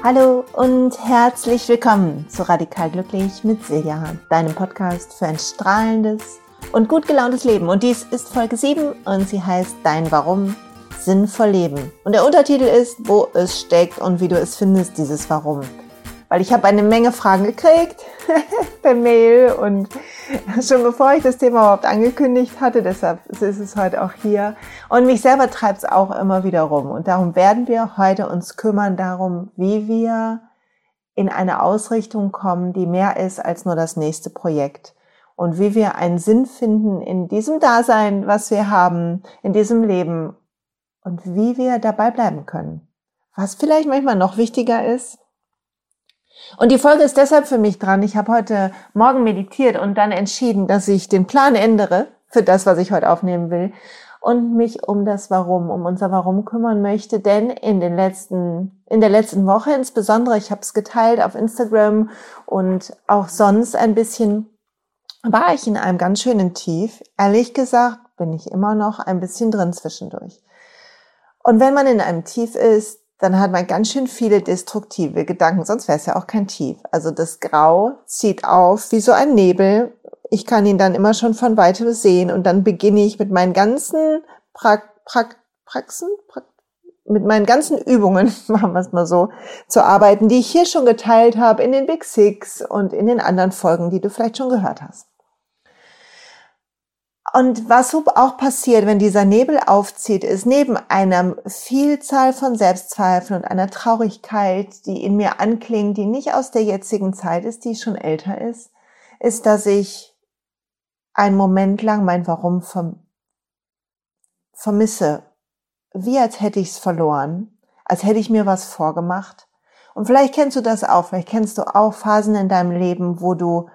Hallo und herzlich willkommen zu Radikal Glücklich mit Silja, deinem Podcast für ein strahlendes und gut gelauntes Leben. Und dies ist Folge 7 und sie heißt Dein Warum sinnvoll leben. Und der Untertitel ist, wo es steckt und wie du es findest, dieses Warum weil ich habe eine Menge Fragen gekriegt per Mail und schon bevor ich das Thema überhaupt angekündigt hatte, deshalb ist es heute auch hier. Und mich selber treibt es auch immer wieder rum. Und darum werden wir heute uns kümmern darum, wie wir in eine Ausrichtung kommen, die mehr ist als nur das nächste Projekt. Und wie wir einen Sinn finden in diesem Dasein, was wir haben, in diesem Leben und wie wir dabei bleiben können. Was vielleicht manchmal noch wichtiger ist, und die Folge ist deshalb für mich dran. Ich habe heute Morgen meditiert und dann entschieden, dass ich den Plan ändere für das, was ich heute aufnehmen will und mich um das Warum, um unser Warum kümmern möchte. Denn in den letzten, in der letzten Woche insbesondere, ich habe es geteilt auf Instagram und auch sonst ein bisschen, war ich in einem ganz schönen Tief. Ehrlich gesagt bin ich immer noch ein bisschen drin zwischendurch. Und wenn man in einem Tief ist, dann hat man ganz schön viele destruktive Gedanken, sonst wäre es ja auch kein Tief. Also das Grau zieht auf wie so ein Nebel. Ich kann ihn dann immer schon von weitem sehen und dann beginne ich mit meinen ganzen pra pra Praxen, pra mit meinen ganzen Übungen, machen wir es mal so, zu arbeiten, die ich hier schon geteilt habe in den Big Six und in den anderen Folgen, die du vielleicht schon gehört hast. Und was auch passiert, wenn dieser Nebel aufzieht, ist neben einer Vielzahl von Selbstzweifeln und einer Traurigkeit, die in mir anklingt, die nicht aus der jetzigen Zeit ist, die schon älter ist, ist, dass ich einen Moment lang mein Warum vermisse. Wie als hätte ich es verloren, als hätte ich mir was vorgemacht. Und vielleicht kennst du das auch, vielleicht kennst du auch Phasen in deinem Leben, wo du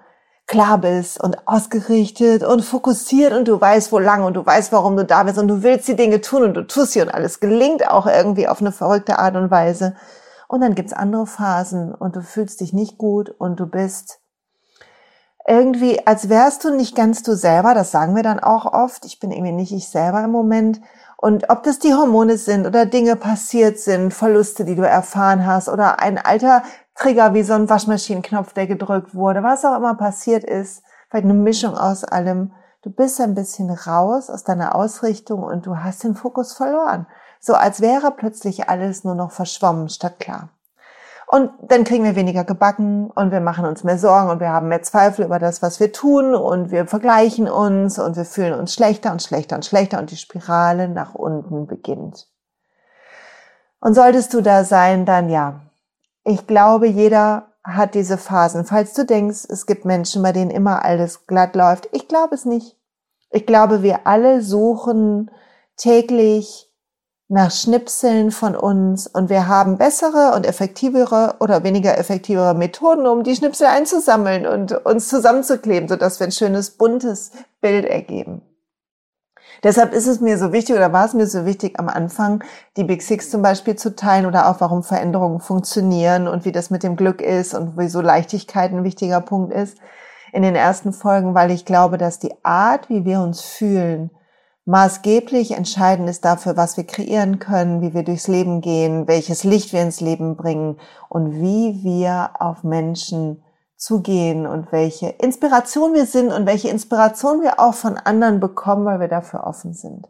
klar bist und ausgerichtet und fokussiert und du weißt, wo lang und du weißt, warum du da bist und du willst die Dinge tun und du tust sie und alles gelingt auch irgendwie auf eine verrückte Art und Weise. Und dann gibt's andere Phasen und du fühlst dich nicht gut und du bist irgendwie, als wärst du nicht ganz du selber, das sagen wir dann auch oft, ich bin irgendwie nicht ich selber im Moment. Und ob das die Hormone sind oder Dinge passiert sind, Verluste, die du erfahren hast oder ein alter Trigger wie so ein Waschmaschinenknopf, der gedrückt wurde, was auch immer passiert ist, vielleicht eine Mischung aus allem. Du bist ein bisschen raus aus deiner Ausrichtung und du hast den Fokus verloren. So als wäre plötzlich alles nur noch verschwommen statt klar. Und dann kriegen wir weniger gebacken und wir machen uns mehr Sorgen und wir haben mehr Zweifel über das, was wir tun und wir vergleichen uns und wir fühlen uns schlechter und schlechter und schlechter und die Spirale nach unten beginnt. Und solltest du da sein, dann ja, ich glaube, jeder hat diese Phasen. Falls du denkst, es gibt Menschen, bei denen immer alles glatt läuft, ich glaube es nicht. Ich glaube, wir alle suchen täglich nach Schnipseln von uns und wir haben bessere und effektivere oder weniger effektivere Methoden, um die Schnipsel einzusammeln und uns zusammenzukleben, sodass wir ein schönes buntes Bild ergeben. Deshalb ist es mir so wichtig oder war es mir so wichtig am Anfang, die Big Six zum Beispiel zu teilen oder auch warum Veränderungen funktionieren und wie das mit dem Glück ist und wieso Leichtigkeit ein wichtiger Punkt ist in den ersten Folgen, weil ich glaube, dass die Art, wie wir uns fühlen, maßgeblich entscheidend ist dafür, was wir kreieren können, wie wir durchs Leben gehen, welches Licht wir ins Leben bringen und wie wir auf Menschen zugehen und welche Inspiration wir sind und welche Inspiration wir auch von anderen bekommen, weil wir dafür offen sind.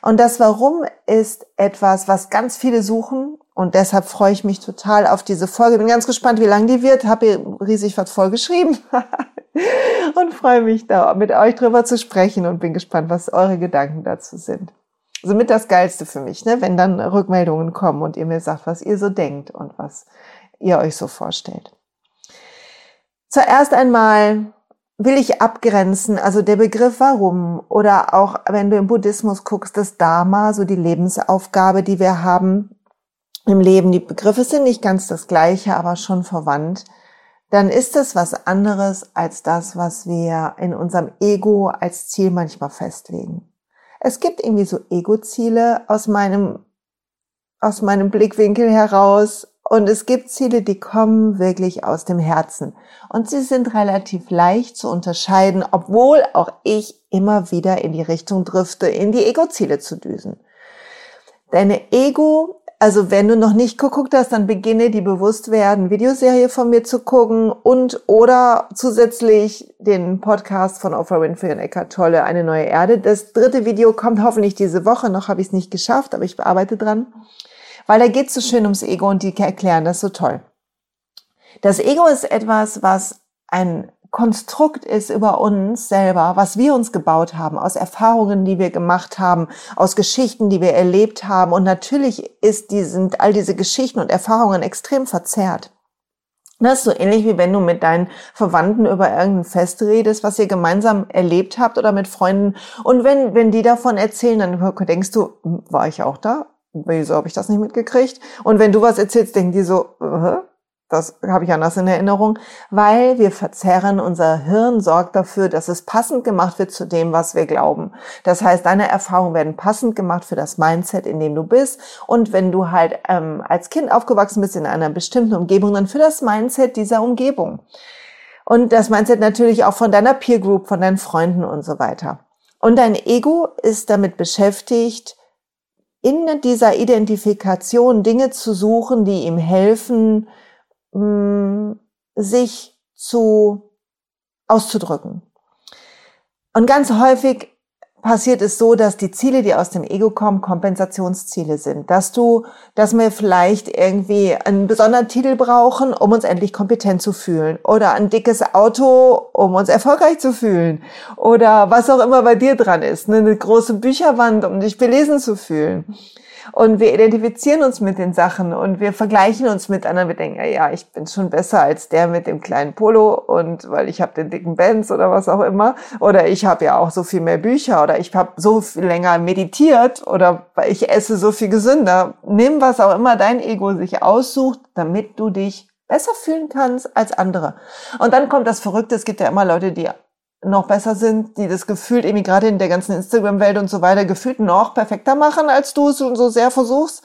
Und das Warum ist etwas, was ganz viele suchen und deshalb freue ich mich total auf diese Folge. Bin ganz gespannt, wie lang die wird. Habe ihr riesig was vollgeschrieben und freue mich da mit euch drüber zu sprechen und bin gespannt, was eure Gedanken dazu sind. Somit das Geilste für mich, ne? wenn dann Rückmeldungen kommen und ihr mir sagt, was ihr so denkt und was ihr euch so vorstellt. Zuerst einmal will ich abgrenzen, also der Begriff warum oder auch wenn du im Buddhismus guckst, das Dharma, so die Lebensaufgabe, die wir haben im Leben. Die Begriffe sind nicht ganz das gleiche, aber schon verwandt. Dann ist es was anderes als das, was wir in unserem Ego als Ziel manchmal festlegen. Es gibt irgendwie so Ego-Ziele aus meinem, aus meinem Blickwinkel heraus, und es gibt Ziele, die kommen wirklich aus dem Herzen. Und sie sind relativ leicht zu unterscheiden, obwohl auch ich immer wieder in die Richtung drifte, in die Ego-Ziele zu düsen. Deine Ego Also wenn du noch nicht geguckt hast, dann beginne die Bewusstwerden Videoserie von mir zu gucken und oder zusätzlich den Podcast von Oprah Winfrey und Eckhart Tolle, Eine neue Erde. Das dritte Video kommt hoffentlich diese Woche. Noch habe ich es nicht geschafft, aber ich bearbeite dran. Weil da geht es so schön ums Ego und die erklären das so toll. Das Ego ist etwas, was ein Konstrukt ist über uns selber, was wir uns gebaut haben, aus Erfahrungen, die wir gemacht haben, aus Geschichten, die wir erlebt haben. Und natürlich ist die, sind all diese Geschichten und Erfahrungen extrem verzerrt. Das ist so ähnlich wie wenn du mit deinen Verwandten über irgendein Fest redest, was ihr gemeinsam erlebt habt oder mit Freunden. Und wenn, wenn die davon erzählen, dann denkst du, hm, war ich auch da? Wieso habe ich das nicht mitgekriegt? Und wenn du was erzählst, denken die so, äh, das habe ich anders in Erinnerung, weil wir verzerren, unser Hirn sorgt dafür, dass es passend gemacht wird zu dem, was wir glauben. Das heißt, deine Erfahrungen werden passend gemacht für das Mindset, in dem du bist. Und wenn du halt ähm, als Kind aufgewachsen bist in einer bestimmten Umgebung, dann für das Mindset dieser Umgebung. Und das Mindset natürlich auch von deiner Peer Group, von deinen Freunden und so weiter. Und dein Ego ist damit beschäftigt, in dieser Identifikation Dinge zu suchen, die ihm helfen, mh, sich zu auszudrücken. Und ganz häufig passiert es so, dass die Ziele, die aus dem Ego kommen, Kompensationsziele sind. Dass du, dass wir vielleicht irgendwie einen besonderen Titel brauchen, um uns endlich kompetent zu fühlen. Oder ein dickes Auto, um uns erfolgreich zu fühlen. Oder was auch immer bei dir dran ist. Eine große Bücherwand, um dich belesen zu fühlen. Und wir identifizieren uns mit den Sachen und wir vergleichen uns mit anderen. Wir denken, ja, ich bin schon besser als der mit dem kleinen Polo und weil ich habe den dicken Benz oder was auch immer. Oder ich habe ja auch so viel mehr Bücher oder ich habe so viel länger meditiert oder ich esse so viel gesünder. Nimm, was auch immer dein Ego sich aussucht, damit du dich besser fühlen kannst als andere. Und dann kommt das Verrückte, es gibt ja immer Leute, die noch besser sind, die das gefühlt irgendwie gerade in der ganzen Instagram-Welt und so weiter gefühlt noch perfekter machen, als du es so sehr versuchst.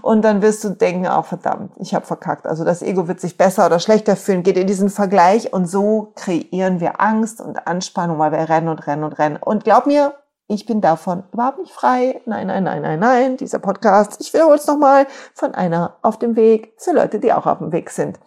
Und dann wirst du denken, oh verdammt, ich habe verkackt. Also das Ego wird sich besser oder schlechter fühlen, geht in diesen Vergleich und so kreieren wir Angst und Anspannung, weil wir rennen und rennen und rennen. Und glaub mir, ich bin davon überhaupt nicht frei. Nein, nein, nein, nein, nein. Dieser Podcast, ich wiederhole es nochmal, von einer auf dem Weg zu Leute, die auch auf dem Weg sind.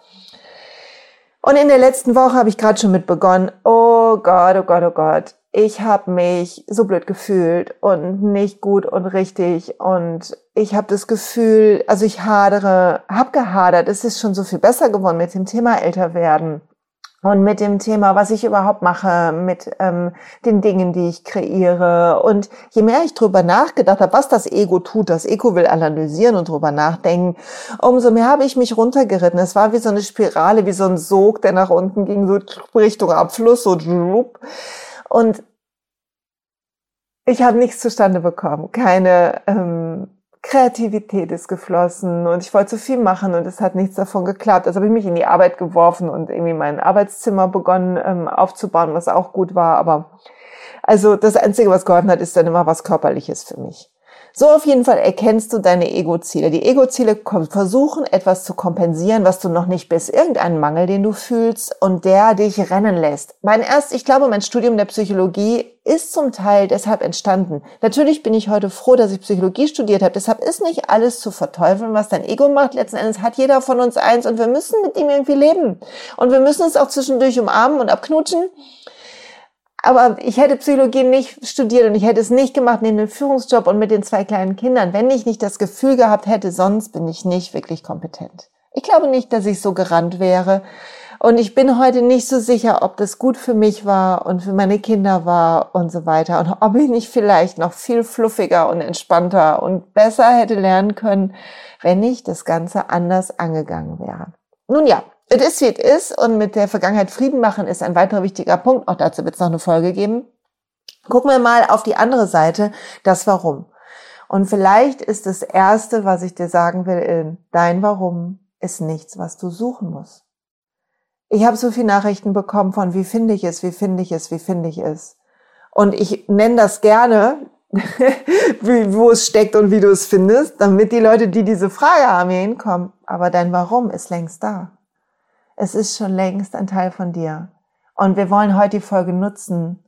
Und in der letzten Woche habe ich gerade schon mit begonnen, oh Gott, oh Gott, oh Gott, ich habe mich so blöd gefühlt und nicht gut und richtig und ich habe das Gefühl, also ich hadere, habe gehadert, es ist schon so viel besser geworden mit dem Thema älter werden und mit dem Thema, was ich überhaupt mache, mit ähm, den Dingen, die ich kreiere. Und je mehr ich drüber nachgedacht habe, was das Ego tut, das Ego will analysieren und drüber nachdenken, umso mehr habe ich mich runtergeritten. Es war wie so eine Spirale, wie so ein Sog, der nach unten ging, so Richtung Abfluss, so und ich habe nichts zustande bekommen, keine ähm, Kreativität ist geflossen und ich wollte so viel machen und es hat nichts davon geklappt. Also habe ich mich in die Arbeit geworfen und irgendwie mein Arbeitszimmer begonnen ähm, aufzubauen, was auch gut war. Aber also das Einzige, was geholfen hat, ist dann immer was Körperliches für mich. So auf jeden Fall erkennst du deine Ego-Ziele. Die Ego-Ziele versuchen etwas zu kompensieren, was du noch nicht bist. Irgendeinen Mangel, den du fühlst und der dich rennen lässt. Mein erst, ich glaube, mein Studium der Psychologie ist zum Teil deshalb entstanden. Natürlich bin ich heute froh, dass ich Psychologie studiert habe. Deshalb ist nicht alles zu verteufeln, was dein Ego macht. Letzten Endes hat jeder von uns eins und wir müssen mit ihm irgendwie leben. Und wir müssen es auch zwischendurch umarmen und abknutschen. Aber ich hätte Psychologie nicht studiert und ich hätte es nicht gemacht neben dem Führungsjob und mit den zwei kleinen Kindern, wenn ich nicht das Gefühl gehabt hätte, sonst bin ich nicht wirklich kompetent. Ich glaube nicht, dass ich so gerannt wäre. Und ich bin heute nicht so sicher, ob das gut für mich war und für meine Kinder war und so weiter. Und ob ich nicht vielleicht noch viel fluffiger und entspannter und besser hätte lernen können, wenn ich das Ganze anders angegangen wäre. Nun ja, es ist, wie es ist und mit der Vergangenheit Frieden machen ist ein weiterer wichtiger Punkt. Auch dazu wird es noch eine Folge geben. Gucken wir mal auf die andere Seite, das Warum. Und vielleicht ist das Erste, was ich dir sagen will, dein Warum ist nichts, was du suchen musst. Ich habe so viele Nachrichten bekommen von, wie finde ich es, wie finde ich es, wie finde ich es. Und ich nenne das gerne, wo es steckt und wie du es findest, damit die Leute, die diese Frage haben, hier hinkommen. Aber dein Warum ist längst da. Es ist schon längst ein Teil von dir. Und wir wollen heute die Folge nutzen,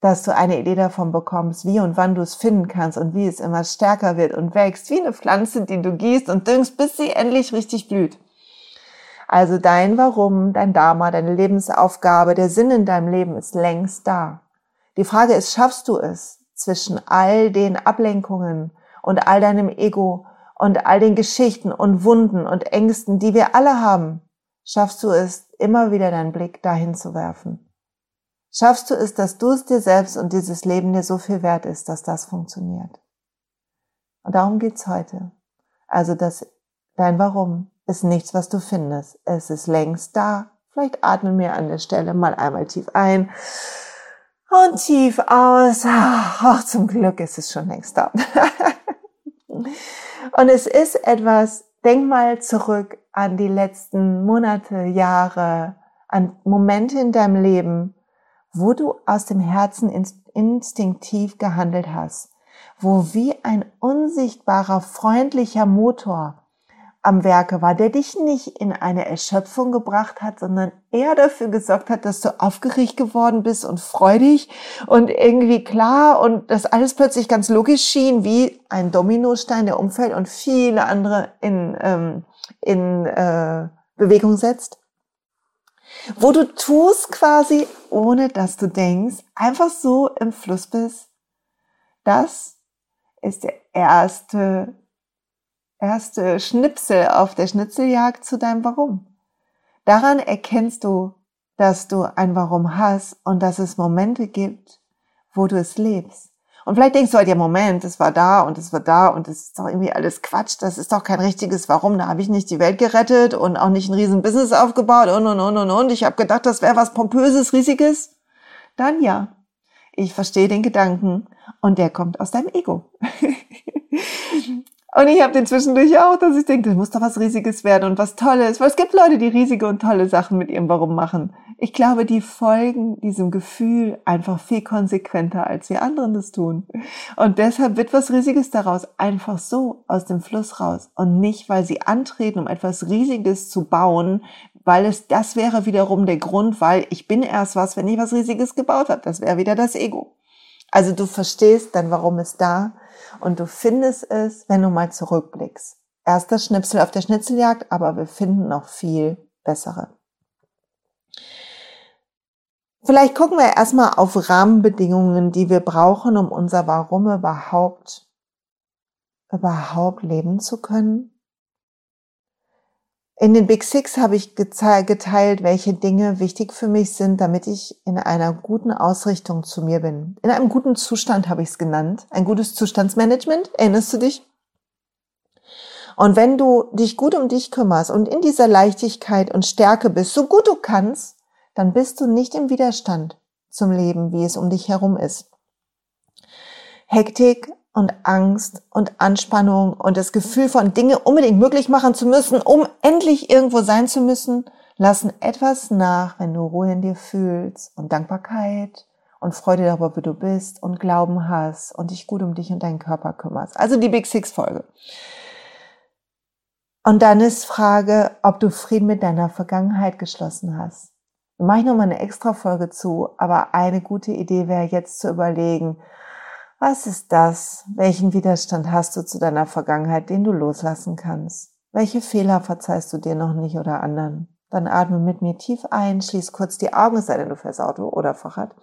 dass du eine Idee davon bekommst, wie und wann du es finden kannst und wie es immer stärker wird und wächst, wie eine Pflanze, die du gießt und düngst, bis sie endlich richtig blüht. Also dein Warum, dein Dharma, deine Lebensaufgabe, der Sinn in deinem Leben ist längst da. Die Frage ist, schaffst du es zwischen all den Ablenkungen und all deinem Ego und all den Geschichten und Wunden und Ängsten, die wir alle haben, schaffst du es, immer wieder deinen Blick dahin zu werfen Schaffst du es, dass du es dir selbst und dieses Leben dir so viel wert ist, dass das funktioniert? Und darum geht's heute. Also das, dein Warum ist nichts, was du findest. Es ist längst da. Vielleicht atmen wir an der Stelle mal einmal tief ein und tief aus. Ach, zum Glück ist es schon längst da. und es ist etwas, denk mal zurück an die letzten Monate, Jahre, an Momente in deinem Leben, wo du aus dem Herzen instinktiv gehandelt hast, wo wie ein unsichtbarer, freundlicher Motor am Werke war, der dich nicht in eine Erschöpfung gebracht hat, sondern eher dafür gesorgt hat, dass du aufgeregt geworden bist und freudig und irgendwie klar und das alles plötzlich ganz logisch schien, wie ein Dominostein, der umfällt und viele andere in, ähm, in äh, Bewegung setzt wo du tust quasi, ohne dass du denkst, einfach so im Fluss bist. Das ist der erste, erste Schnipsel auf der Schnitzeljagd zu deinem Warum. Daran erkennst du, dass du ein Warum hast und dass es Momente gibt, wo du es lebst. Und vielleicht denkst du halt, ja, Moment, es war da und es war da und es ist doch irgendwie alles Quatsch. Das ist doch kein richtiges Warum. Da habe ich nicht die Welt gerettet und auch nicht ein riesen Business aufgebaut und, und, und, und, und. Ich habe gedacht, das wäre was Pompöses, Riesiges. Dann ja, ich verstehe den Gedanken und der kommt aus deinem Ego. Und ich habe den zwischendurch auch, dass ich denke, das muss doch was Riesiges werden und was Tolles. Weil es gibt Leute, die riesige und tolle Sachen mit ihrem Warum machen. Ich glaube, die folgen diesem Gefühl einfach viel konsequenter, als wir anderen das tun. Und deshalb wird was Riesiges daraus einfach so aus dem Fluss raus. Und nicht, weil sie antreten, um etwas Riesiges zu bauen, weil es, das wäre wiederum der Grund, weil ich bin erst was, wenn ich was Riesiges gebaut habe. Das wäre wieder das Ego. Also du verstehst dann, warum es da und du findest es, wenn du mal zurückblickst. Erster Schnipsel auf der Schnitzeljagd, aber wir finden noch viel bessere. Vielleicht gucken wir erstmal auf Rahmenbedingungen, die wir brauchen, um unser Warum überhaupt, überhaupt leben zu können. In den Big Six habe ich geteilt, welche Dinge wichtig für mich sind, damit ich in einer guten Ausrichtung zu mir bin. In einem guten Zustand habe ich es genannt. Ein gutes Zustandsmanagement. Erinnerst du dich? Und wenn du dich gut um dich kümmerst und in dieser Leichtigkeit und Stärke bist, so gut du kannst, dann bist du nicht im Widerstand zum Leben, wie es um dich herum ist. Hektik und Angst und Anspannung und das Gefühl von Dinge unbedingt möglich machen zu müssen, um endlich irgendwo sein zu müssen, lassen etwas nach, wenn du Ruhe in dir fühlst und Dankbarkeit und Freude darüber, wie du bist und Glauben hast und dich gut um dich und deinen Körper kümmerst. Also die Big Six Folge. Und dann ist Frage, ob du Frieden mit deiner Vergangenheit geschlossen hast. Da mache ich nochmal eine extra Folge zu, aber eine gute Idee wäre jetzt zu überlegen, was ist das? Welchen Widerstand hast du zu deiner Vergangenheit, den du loslassen kannst? Welche Fehler verzeihst du dir noch nicht oder anderen? Dann atme mit mir tief ein, schließ kurz die Augen, sei denn du fährst Auto oder Fahrrad.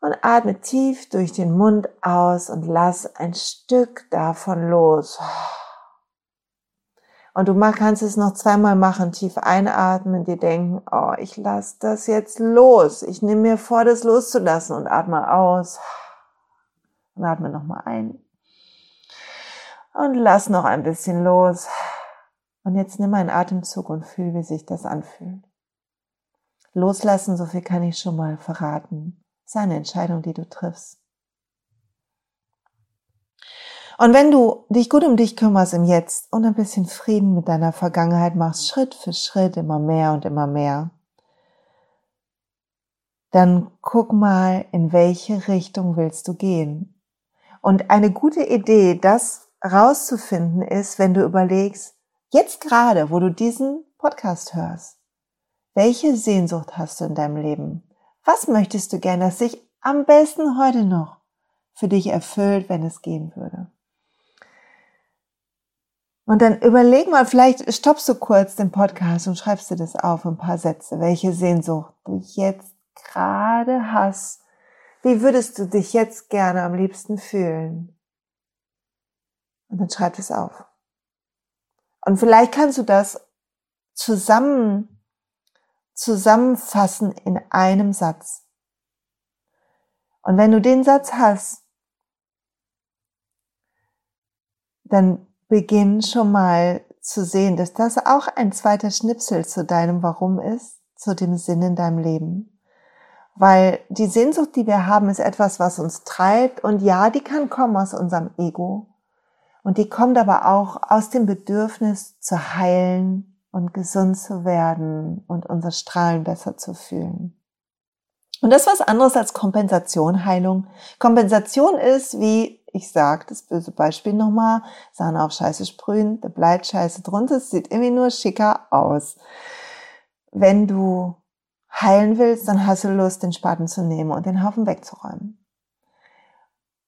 Und atme tief durch den Mund aus und lass ein Stück davon los. Und du kannst es noch zweimal machen, tief einatmen, dir denken, oh, ich lass das jetzt los. Ich nehme mir vor, das loszulassen und atme aus. Und atme nochmal ein. Und lass noch ein bisschen los. Und jetzt nimm einen Atemzug und fühl, wie sich das anfühlt. Loslassen, so viel kann ich schon mal verraten. ist eine Entscheidung, die du triffst. Und wenn du dich gut um dich kümmerst im Jetzt und ein bisschen Frieden mit deiner Vergangenheit machst, Schritt für Schritt immer mehr und immer mehr, dann guck mal, in welche Richtung willst du gehen. Und eine gute Idee, das rauszufinden ist, wenn du überlegst, jetzt gerade, wo du diesen Podcast hörst, welche Sehnsucht hast du in deinem Leben? Was möchtest du gerne, dass sich am besten heute noch für dich erfüllt, wenn es gehen würde. Und dann überleg mal, vielleicht stoppst du kurz den Podcast und schreibst dir das auf, ein paar Sätze, welche Sehnsucht du jetzt gerade hast. Wie würdest du dich jetzt gerne am liebsten fühlen? Und dann schreib es auf. Und vielleicht kannst du das zusammen, zusammenfassen in einem Satz. Und wenn du den Satz hast, dann beginn schon mal zu sehen, dass das auch ein zweiter Schnipsel zu deinem Warum ist, zu dem Sinn in deinem Leben. Weil die Sehnsucht, die wir haben, ist etwas, was uns treibt. Und ja, die kann kommen aus unserem Ego. Und die kommt aber auch aus dem Bedürfnis zu heilen und gesund zu werden und unser Strahlen besser zu fühlen. Und das ist was anderes als Kompensation, Heilung. Kompensation ist, wie ich sage, das böse Beispiel nochmal, Sahne auf Scheiße sprühen, da bleibt Scheiße drunter, es sieht irgendwie nur schicker aus. Wenn du heilen willst, dann hast du Lust, den Spaten zu nehmen und den Haufen wegzuräumen.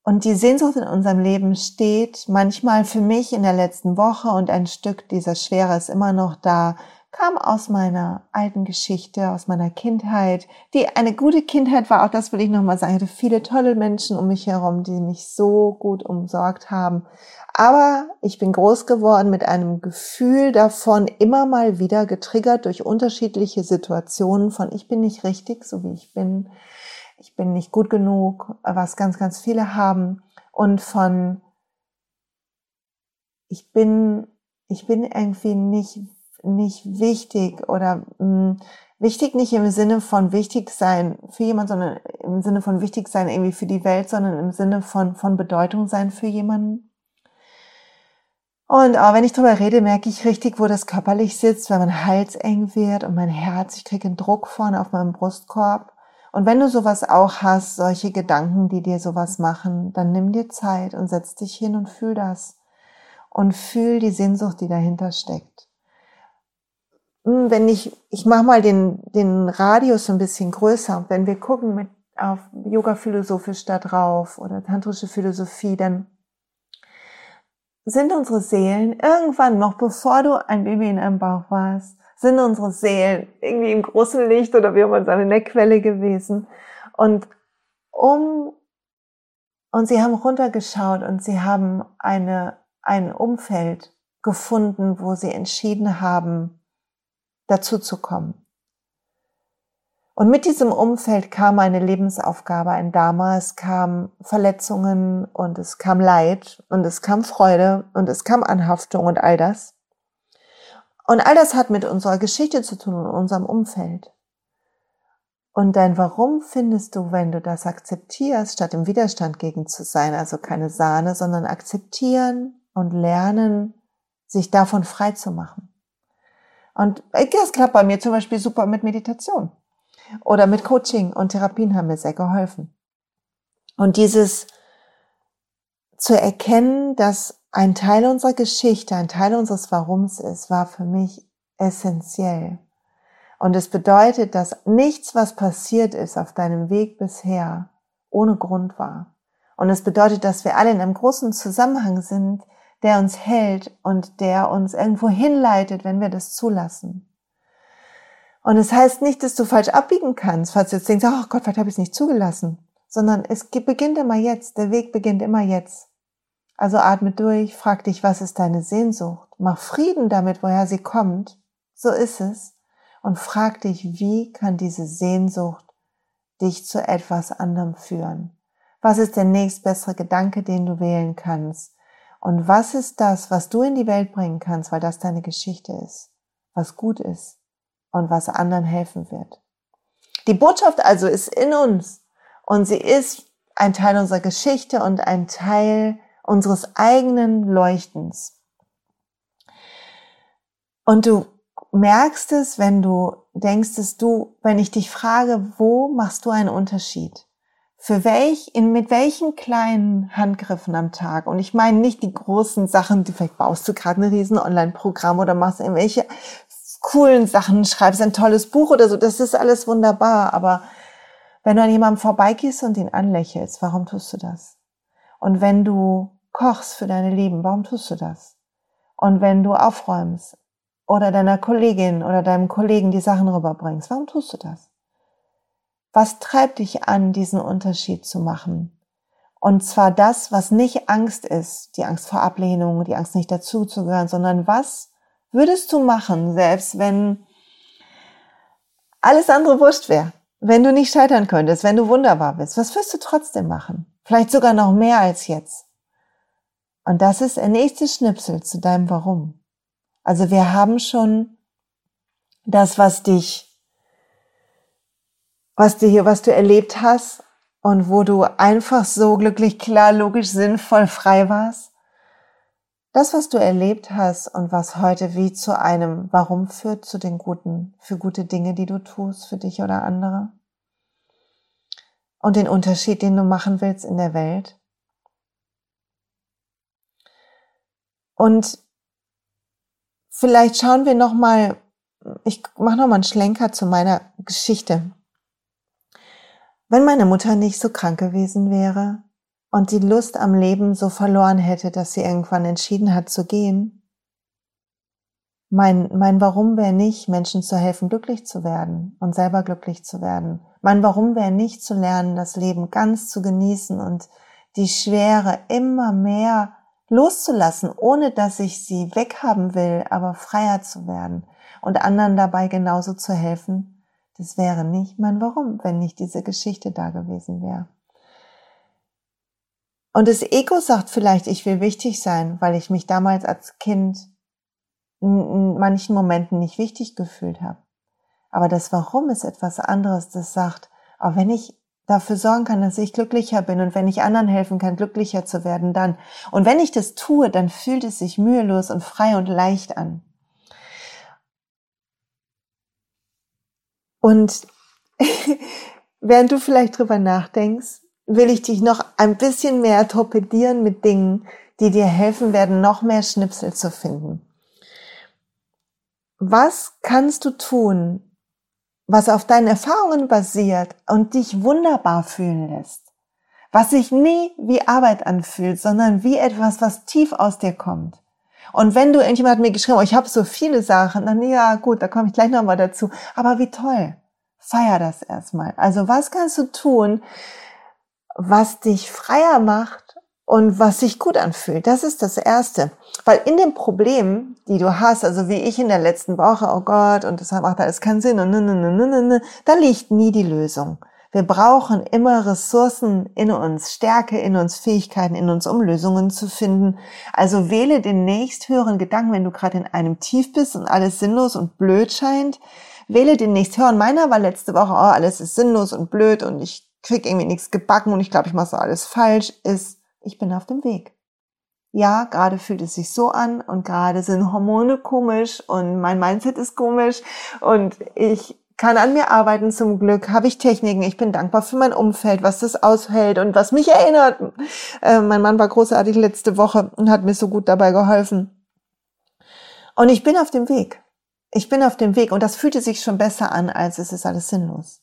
Und die Sehnsucht in unserem Leben steht manchmal für mich in der letzten Woche und ein Stück dieser Schwere ist immer noch da, kam aus meiner alten Geschichte, aus meiner Kindheit, die eine gute Kindheit war, auch das will ich nochmal sagen. Ich hatte viele tolle Menschen um mich herum, die mich so gut umsorgt haben. Aber ich bin groß geworden mit einem Gefühl davon, immer mal wieder getriggert durch unterschiedliche Situationen von ich bin nicht richtig, so wie ich bin, ich bin nicht gut genug, was ganz, ganz viele haben und von ich bin, ich bin irgendwie nicht nicht wichtig oder mh, hm, wichtig nicht im Sinne von wichtig sein für jemand, sondern im Sinne von wichtig sein irgendwie für die Welt, sondern im Sinne von, von Bedeutung sein für jemanden. Und auch wenn ich drüber rede, merke ich richtig, wo das körperlich sitzt, weil mein Hals eng wird und mein Herz, ich kriege einen Druck vorne auf meinem Brustkorb. Und wenn du sowas auch hast, solche Gedanken, die dir sowas machen, dann nimm dir Zeit und setz dich hin und fühl das. Und fühl die Sehnsucht, die dahinter steckt. Wenn ich, ich mache mal den, den Radius ein bisschen größer. Wenn wir gucken mit, auf Yoga philosophisch da drauf oder tantrische Philosophie, dann sind unsere Seelen irgendwann noch bevor du ein Baby in einem Bauch warst, sind unsere Seelen irgendwie im großen Licht oder wie man sagen, in der gewesen. Und um, und sie haben runtergeschaut und sie haben eine, ein Umfeld gefunden, wo sie entschieden haben, dazu zu kommen. Und mit diesem Umfeld kam eine Lebensaufgabe, ein Dharma, es kam Verletzungen und es kam Leid und es kam Freude und es kam Anhaftung und all das. Und all das hat mit unserer Geschichte zu tun und unserem Umfeld. Und dein Warum findest du, wenn du das akzeptierst, statt im Widerstand gegen zu sein, also keine Sahne, sondern akzeptieren und lernen, sich davon frei zu machen. Und das klappt bei mir zum Beispiel super mit Meditation oder mit Coaching und Therapien haben mir sehr geholfen. Und dieses zu erkennen, dass ein Teil unserer Geschichte, ein Teil unseres Warums ist, war für mich essentiell. Und es bedeutet, dass nichts, was passiert ist auf deinem Weg bisher, ohne Grund war. Und es bedeutet, dass wir alle in einem großen Zusammenhang sind, der uns hält und der uns irgendwo hinleitet, wenn wir das zulassen. Und es heißt nicht, dass du falsch abbiegen kannst, falls du jetzt denkst, oh Gott, was habe ich nicht zugelassen, sondern es beginnt immer jetzt, der Weg beginnt immer jetzt. Also atme durch, frag dich, was ist deine Sehnsucht? Mach Frieden damit, woher sie kommt. So ist es. Und frag dich, wie kann diese Sehnsucht dich zu etwas anderem führen? Was ist der nächstbessere Gedanke, den du wählen kannst? Und was ist das, was du in die Welt bringen kannst, weil das deine Geschichte ist, was gut ist und was anderen helfen wird. Die Botschaft also ist in uns und sie ist ein Teil unserer Geschichte und ein Teil unseres eigenen Leuchtens. Und du merkst es, wenn du denkst, dass du, wenn ich dich frage, wo machst du einen Unterschied? Für welch, in, mit welchen kleinen Handgriffen am Tag, und ich meine nicht die großen Sachen, die vielleicht baust du gerade ein riesen Online-Programm oder machst irgendwelche coolen Sachen, schreibst ein tolles Buch oder so, das ist alles wunderbar, aber Wenn du an jemandem vorbeigehst und ihn anlächelst, warum tust du das? Und wenn du kochst für deine Lieben, warum tust du das? Und wenn du aufräumst oder deiner Kollegin oder deinem Kollegen die Sachen rüberbringst, warum tust du das? Was treibt dich an, diesen Unterschied zu machen? Und zwar das, was nicht Angst ist, die Angst vor Ablehnung, die Angst nicht dazuzugehören, sondern was würdest du machen, selbst wenn alles andere wurscht wäre? Wenn du nicht scheitern könntest, wenn du wunderbar bist, was wirst du trotzdem machen? Vielleicht sogar noch mehr als jetzt. Und das ist der nächste Schnipsel zu deinem Warum. Also wir haben schon das, was dich, was du hier, was du erlebt hast und wo du einfach so glücklich, klar, logisch, sinnvoll, frei warst. Das, was du erlebt hast und was heute wie zu einem Warum führt, zu den guten, für gute Dinge, die du tust, für dich oder andere. Und den Unterschied, den du machen willst in der Welt. Und vielleicht schauen wir noch mal, ich mache noch mal einen Schlenker zu meiner Geschichte. Wenn meine Mutter nicht so krank gewesen wäre und die Lust am Leben so verloren hätte, dass sie irgendwann entschieden hat zu gehen, mein, mein Warum wäre nicht, Menschen zu helfen, glücklich zu werden und selber glücklich zu werden. Mein Warum wäre nicht zu lernen, das Leben ganz zu genießen und die Schwere immer mehr loszulassen, ohne dass ich sie weghaben will, aber freier zu werden und anderen dabei genauso zu helfen, das wäre nicht mein Warum, wenn nicht diese Geschichte da gewesen wäre. Und das Ego sagt vielleicht, ich will wichtig sein, weil ich mich damals als Kind in manchen Momenten nicht wichtig gefühlt habe. Aber das Warum ist etwas anderes, das sagt, auch wenn ich dafür sorgen kann, dass ich glücklicher bin und wenn ich anderen helfen kann, glücklicher zu werden, dann. Und wenn ich das tue, dann fühlt es sich mühelos und frei und leicht an. Und während du vielleicht drüber nachdenkst, will ich dich noch ein bisschen mehr torpedieren mit Dingen, die dir helfen werden, noch mehr Schnipsel zu finden. Was kannst du tun, was auf deinen Erfahrungen basiert und dich wunderbar fühlen lässt. Was sich nie wie Arbeit anfühlt, sondern wie etwas, was tief aus dir kommt. Und wenn du, irgendjemand hat mir geschrieben, oh, ich habe so viele Sachen, dann ja gut, da komme ich gleich nochmal dazu. Aber wie toll. Feier das erstmal. Also was kannst du tun, was dich freier macht und was sich gut anfühlt. Das ist das Erste. Weil in dem Problem, die du hast, also wie ich in der letzten Woche, oh Gott, und das macht alles keinen Sinn, und ne, ne, ne, ne, ne, da liegt nie die Lösung. Wir brauchen immer Ressourcen in uns, Stärke in uns, Fähigkeiten in uns, um Lösungen zu finden. Also wähle den nächsthöheren Gedanken, wenn du gerade in einem Tief bist und alles sinnlos und blöd scheint. Wähle den nächsthören. Meiner war letzte Woche, oh, alles ist sinnlos und blöd und ich krieg irgendwie nichts gebacken und ich glaube, ich mache so alles falsch, ist ich bin auf dem Weg. Ja, gerade fühlt es sich so an und gerade sind Hormone komisch und mein Mindset ist komisch und ich kann an mir arbeiten zum Glück, habe ich Techniken, ich bin dankbar für mein Umfeld, was das aushält und was mich erinnert. Äh, mein Mann war großartig letzte Woche und hat mir so gut dabei geholfen. Und ich bin auf dem Weg. Ich bin auf dem Weg und das fühlte sich schon besser an, als es ist alles sinnlos.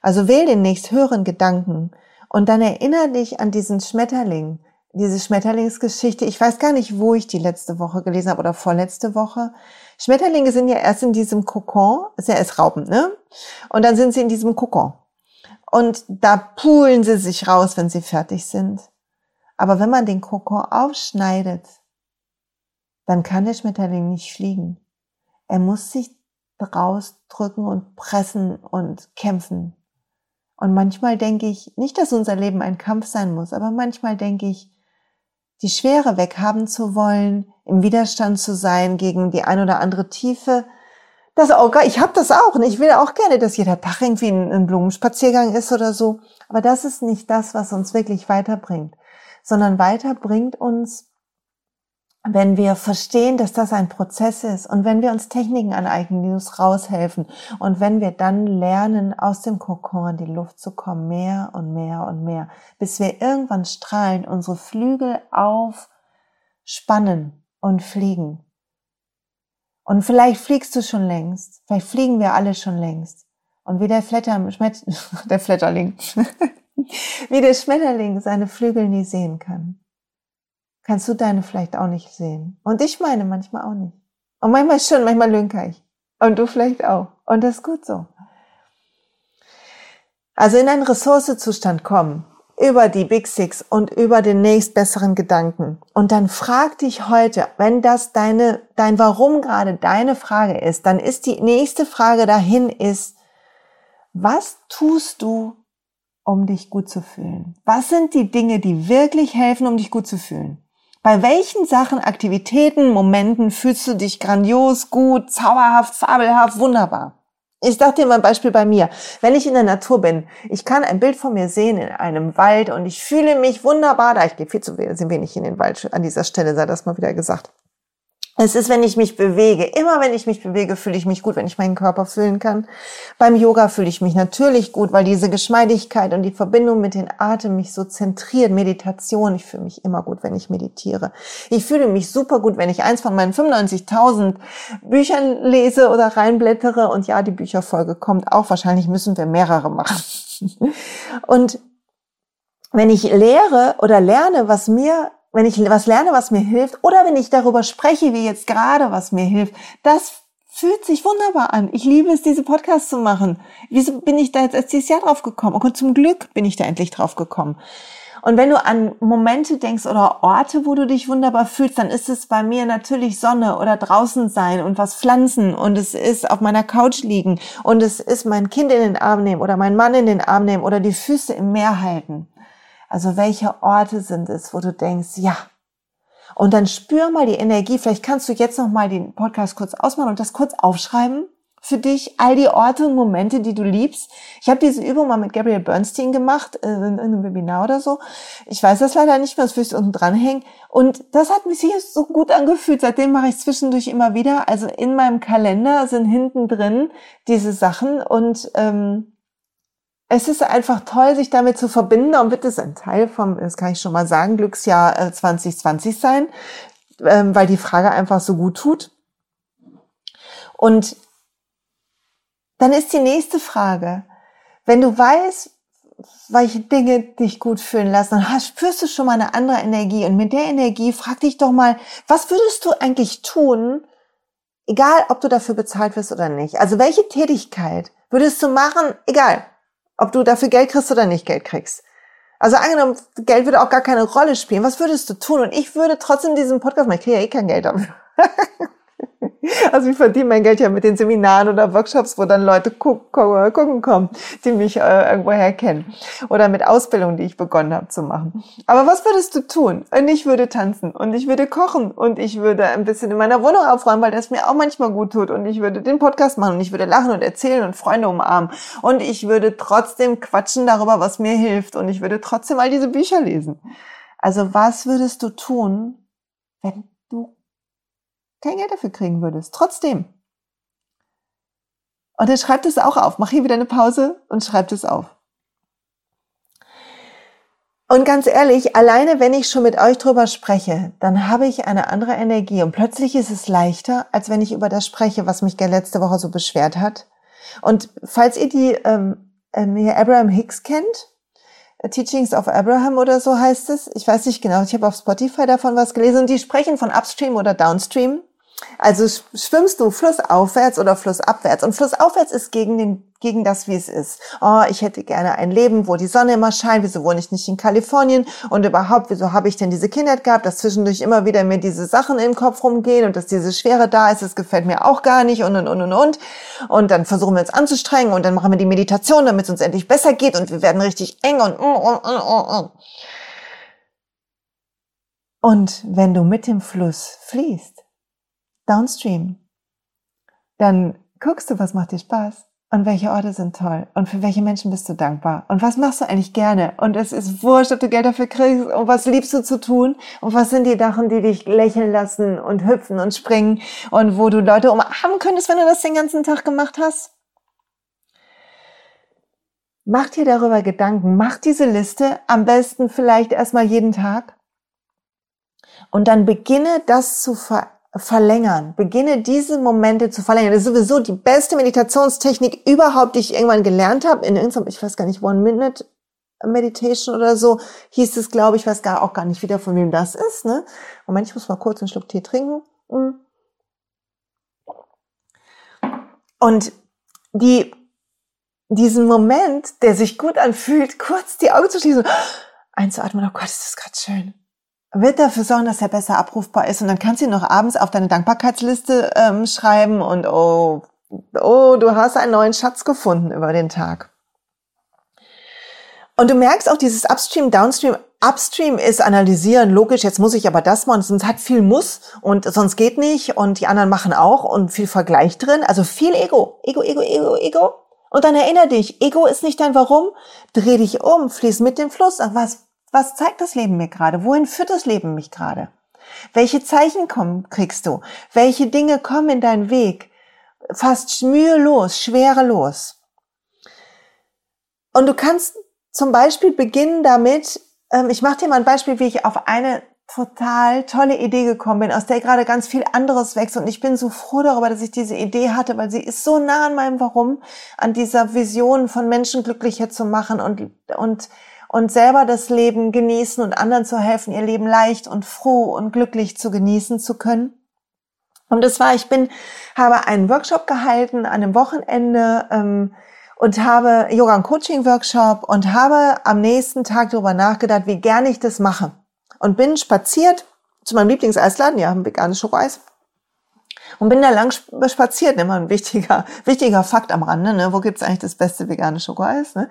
Also wähl den nächst höheren Gedanken, und dann erinnere dich an diesen Schmetterling, diese Schmetterlingsgeschichte. Ich weiß gar nicht, wo ich die letzte Woche gelesen habe oder vorletzte Woche. Schmetterlinge sind ja erst in diesem Kokon, ist ja erst Raupen, ne? Und dann sind sie in diesem Kokon. Und da poolen sie sich raus, wenn sie fertig sind. Aber wenn man den Kokon aufschneidet, dann kann der Schmetterling nicht fliegen. Er muss sich rausdrücken und pressen und kämpfen. Und manchmal denke ich, nicht, dass unser Leben ein Kampf sein muss, aber manchmal denke ich, die Schwere weghaben zu wollen, im Widerstand zu sein gegen die ein oder andere Tiefe. Das auch, ich habe das auch und ich will auch gerne, dass jeder Tag irgendwie ein, ein Blumenspaziergang ist oder so. Aber das ist nicht das, was uns wirklich weiterbringt, sondern weiterbringt uns wenn wir verstehen, dass das ein Prozess ist und wenn wir uns Techniken aneignen, die uns raushelfen und wenn wir dann lernen, aus dem Kokon in die Luft zu kommen, mehr und mehr und mehr, bis wir irgendwann strahlen, unsere Flügel aufspannen und fliegen. Und vielleicht fliegst du schon längst, vielleicht fliegen wir alle schon längst. Und wie der, Flatter, der Flatterling, wie der Schmetterling seine Flügel nie sehen kann, kannst du deine vielleicht auch nicht sehen. Und ich meine manchmal auch nicht. Und manchmal schon, manchmal lünker ich. Und du vielleicht auch. Und das ist gut so. Also in einen Ressourcezustand kommen, über die Big Six und über den nächstbesseren Gedanken. Und dann frag dich heute, wenn das deine, dein Warum gerade deine Frage ist, dann ist die nächste Frage dahin ist, was tust du, um dich gut zu fühlen? Was sind die Dinge, die wirklich helfen, um dich gut zu fühlen? Bei welchen Sachen, Aktivitäten, Momenten fühlst du dich grandios, gut, zauberhaft, fabelhaft, wunderbar? Ich sag dir mal ein Beispiel bei mir. Wenn ich in der Natur bin, ich kann ein Bild von mir sehen in einem Wald und ich fühle mich wunderbar da. Ich gehe viel zu wenig in den Wald an dieser Stelle, sei das mal wieder gesagt. Es ist, wenn ich mich bewege. Immer wenn ich mich bewege, fühle ich mich gut, wenn ich meinen Körper fühlen kann. Beim Yoga fühle ich mich natürlich gut, weil diese Geschmeidigkeit und die Verbindung mit den Atem mich so zentriert. Meditation, ich fühle mich immer gut, wenn ich meditiere. Ich fühle mich super gut, wenn ich eins von meinen 95.000 Büchern lese oder reinblättere. Und ja, die Bücherfolge kommt auch. Wahrscheinlich müssen wir mehrere machen. Und wenn ich lehre oder lerne, was mir wenn ich was lerne, was mir hilft, oder wenn ich darüber spreche, wie jetzt gerade, was mir hilft, das fühlt sich wunderbar an. Ich liebe es, diese Podcasts zu machen. Wieso bin ich da jetzt erst dieses Jahr drauf gekommen? Und zum Glück bin ich da endlich drauf gekommen. Und wenn du an Momente denkst oder Orte, wo du dich wunderbar fühlst, dann ist es bei mir natürlich Sonne oder draußen sein und was pflanzen und es ist auf meiner Couch liegen und es ist mein Kind in den Arm nehmen oder mein Mann in den Arm nehmen oder die Füße im Meer halten. Also welche Orte sind es, wo du denkst, ja. Und dann spür mal die Energie. Vielleicht kannst du jetzt noch mal den Podcast kurz ausmachen und das kurz aufschreiben für dich, all die Orte und Momente, die du liebst. Ich habe diese Übung mal mit Gabriel Bernstein gemacht, äh, in einem Webinar oder so. Ich weiß das leider nicht mehr, das ich unten dranhängen. Und das hat mich hier so gut angefühlt. Seitdem mache ich zwischendurch immer wieder. Also in meinem Kalender sind hinten drin diese Sachen und ähm, es ist einfach toll, sich damit zu verbinden und wird es ein Teil vom, das kann ich schon mal sagen, Glücksjahr 2020 äh, sein, ähm, weil die Frage einfach so gut tut. Und dann ist die nächste Frage, wenn du weißt, welche Dinge dich gut fühlen lassen, dann hast, spürst du schon mal eine andere Energie. Und mit der Energie frag dich doch mal, was würdest du eigentlich tun, egal ob du dafür bezahlt wirst oder nicht? Also welche Tätigkeit würdest du machen, egal, ob du dafür Geld kriegst oder nicht Geld kriegst. Also angenommen, Geld würde auch gar keine Rolle spielen. Was würdest du tun? Und ich würde trotzdem diesen Podcast machen. Ich kriege ja eh kein Geld dafür. Also ich verdiene mein Geld ja mit den Seminaren oder Workshops, wo dann Leute gucken kommen, die mich äh, irgendwoher kennen. Oder mit Ausbildung, die ich begonnen habe zu machen. Aber was würdest du tun? Und ich würde tanzen und ich würde kochen und ich würde ein bisschen in meiner Wohnung aufräumen, weil das mir auch manchmal gut tut. Und ich würde den Podcast machen und ich würde lachen und erzählen und Freunde umarmen. Und ich würde trotzdem quatschen darüber, was mir hilft. Und ich würde trotzdem all diese Bücher lesen. Also was würdest du tun, wenn kein Geld dafür kriegen würdest. Trotzdem. Und dann schreibt es auch auf. Mach hier wieder eine Pause und schreibt es auf. Und ganz ehrlich, alleine wenn ich schon mit euch drüber spreche, dann habe ich eine andere Energie und plötzlich ist es leichter, als wenn ich über das spreche, was mich letzte Woche so beschwert hat. Und falls ihr die ähm, ähm, Abraham Hicks kennt, Teachings of Abraham oder so heißt es, ich weiß nicht genau, ich habe auf Spotify davon was gelesen und die sprechen von Upstream oder Downstream. Also schwimmst du flussaufwärts oder flussabwärts. Und flussaufwärts ist gegen, den, gegen das, wie es ist. Oh, ich hätte gerne ein Leben, wo die Sonne immer scheint. Wieso wohne ich nicht in Kalifornien? Und überhaupt, wieso habe ich denn diese Kindheit gehabt, dass zwischendurch immer wieder mir diese Sachen im Kopf rumgehen und dass diese Schwere da ist, das gefällt mir auch gar nicht und, und, und, und, und. Und dann versuchen wir uns anzustrengen und dann machen wir die Meditation, damit es uns endlich besser geht und wir werden richtig eng und, und, und, und, und. Und wenn du mit dem Fluss fließt, downstream, dann guckst du, was macht dir Spaß und welche Orte sind toll und für welche Menschen bist du dankbar und was machst du eigentlich gerne? Und es ist wurscht, ob du Geld dafür kriegst und was liebst du zu tun und was sind die Sachen, die dich lächeln lassen und hüpfen und springen und wo du Leute umarmen könntest, wenn du das den ganzen Tag gemacht hast. Mach dir darüber Gedanken, mach diese Liste, am besten vielleicht erstmal jeden Tag. Und dann beginne das zu verändern verlängern. Beginne diese Momente zu verlängern. Das ist sowieso die beste Meditationstechnik überhaupt, die ich irgendwann gelernt habe. In irgendeinem, ich weiß gar nicht, One Minute Meditation oder so hieß es, glaube ich, weiß gar auch gar nicht wieder, von wem das ist. Ne? Moment, ich muss mal kurz einen Schluck Tee trinken. Hm. Und die, diesen Moment, der sich gut anfühlt, kurz die Augen zu schließen, einzuatmen, oh Gott, ist das gerade schön wird dafür sorgen, dass er besser abrufbar ist. Und dann kannst du ihn noch abends auf deine Dankbarkeitsliste ähm, schreiben und oh, oh, du hast einen neuen Schatz gefunden über den Tag. Und du merkst auch dieses Upstream, Downstream. Upstream ist analysieren, logisch, jetzt muss ich aber das machen, sonst hat viel muss und sonst geht nicht und die anderen machen auch und viel Vergleich drin. Also viel Ego, Ego, Ego, Ego, Ego. Und dann erinnere dich, Ego ist nicht dein Warum. Dreh dich um, fließ mit dem Fluss. Was was zeigt das Leben mir gerade? Wohin führt das Leben mich gerade? Welche Zeichen kommen, kriegst du? Welche Dinge kommen in deinen Weg? Fast mühelos, schwerelos. Und du kannst zum Beispiel beginnen damit, ähm, ich mache dir mal ein Beispiel, wie ich auf eine total tolle Idee gekommen bin, aus der gerade ganz viel anderes wächst. Und ich bin so froh darüber, dass ich diese Idee hatte, weil sie ist so nah an meinem Warum, an dieser Vision von Menschen glücklicher zu machen und, und und selber das Leben genießen und anderen zu helfen, ihr Leben leicht und froh und glücklich zu genießen zu können. Und das war, ich bin, habe einen Workshop gehalten an einem Wochenende ähm, und habe Yoga und Coaching Workshop und habe am nächsten Tag darüber nachgedacht, wie gerne ich das mache. Und bin spaziert zu meinem Lieblingsesladen, ja, ein veganes Schokoeis und bin da lang spaziert, immer ein wichtiger, wichtiger Fakt am Rande, ne? wo gibt's eigentlich das beste vegane Schokoeis? Ne?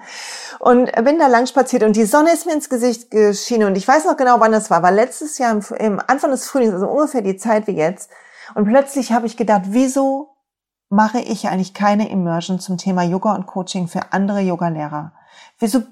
Und bin da lang spaziert und die Sonne ist mir ins Gesicht geschienen und ich weiß noch genau, wann das war, war letztes Jahr im, im Anfang des Frühlings, also ungefähr die Zeit wie jetzt. Und plötzlich habe ich gedacht, wieso mache ich eigentlich keine Immersion zum Thema Yoga und Coaching für andere Yogalehrer? Wieso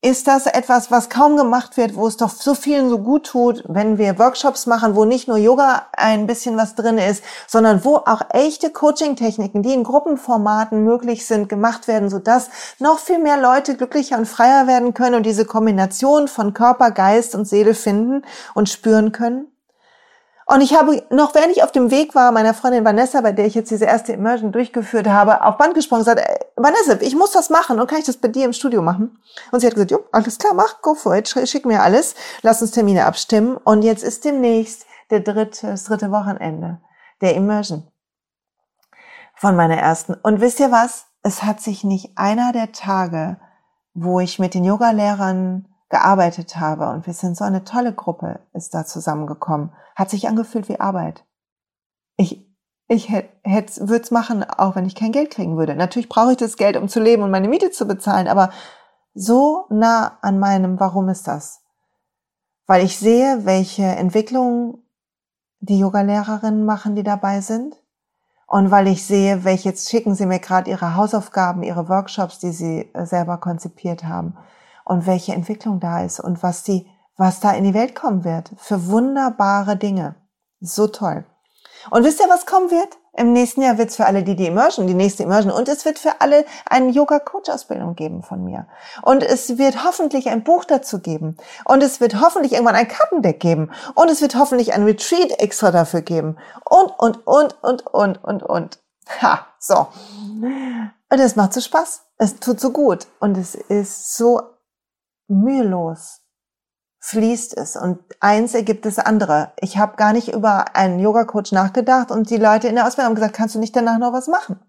ist das etwas, was kaum gemacht wird, wo es doch so vielen so gut tut, wenn wir Workshops machen, wo nicht nur Yoga ein bisschen was drin ist, sondern wo auch echte Coaching-Techniken, die in Gruppenformaten möglich sind, gemacht werden, sodass noch viel mehr Leute glücklicher und freier werden können und diese Kombination von Körper, Geist und Seele finden und spüren können. Und ich habe noch, während ich auf dem Weg war, meiner Freundin Vanessa, bei der ich jetzt diese erste Immersion durchgeführt habe, auf Band gesprochen und gesagt, Vanessa, ich muss das machen und kann ich das bei dir im Studio machen? Und sie hat gesagt, jo, alles klar, mach, go for it, schick mir alles, lass uns Termine abstimmen. Und jetzt ist demnächst der dritte, das dritte Wochenende der Immersion von meiner ersten. Und wisst ihr was? Es hat sich nicht einer der Tage, wo ich mit den Yogalehrern gearbeitet habe und wir sind so eine tolle Gruppe, ist da zusammengekommen, hat sich angefühlt wie Arbeit. Ich, ich hätte, würde es machen, auch wenn ich kein Geld kriegen würde. Natürlich brauche ich das Geld, um zu leben und meine Miete zu bezahlen, aber so nah an meinem Warum ist das? Weil ich sehe, welche Entwicklungen die Yoga-Lehrerinnen machen, die dabei sind. Und weil ich sehe, welche, jetzt schicken sie mir gerade ihre Hausaufgaben, ihre Workshops, die sie äh, selber konzipiert haben und welche Entwicklung da ist und was die, was da in die Welt kommen wird. Für wunderbare Dinge. So toll. Und wisst ihr, was kommen wird? Im nächsten Jahr wird es für alle die die Immersion, die nächste Immersion. Und es wird für alle eine Yoga-Coach-Ausbildung geben von mir. Und es wird hoffentlich ein Buch dazu geben. Und es wird hoffentlich irgendwann ein Kartendeck geben. Und es wird hoffentlich ein Retreat extra dafür geben. Und, und, und, und, und, und, und. Ha, so. Und es macht so Spaß. Es tut so gut. Und es ist so mühelos fließt es und eins ergibt das andere. Ich habe gar nicht über einen Yoga-Coach nachgedacht und die Leute in der Ausbildung haben gesagt, kannst du nicht danach noch was machen?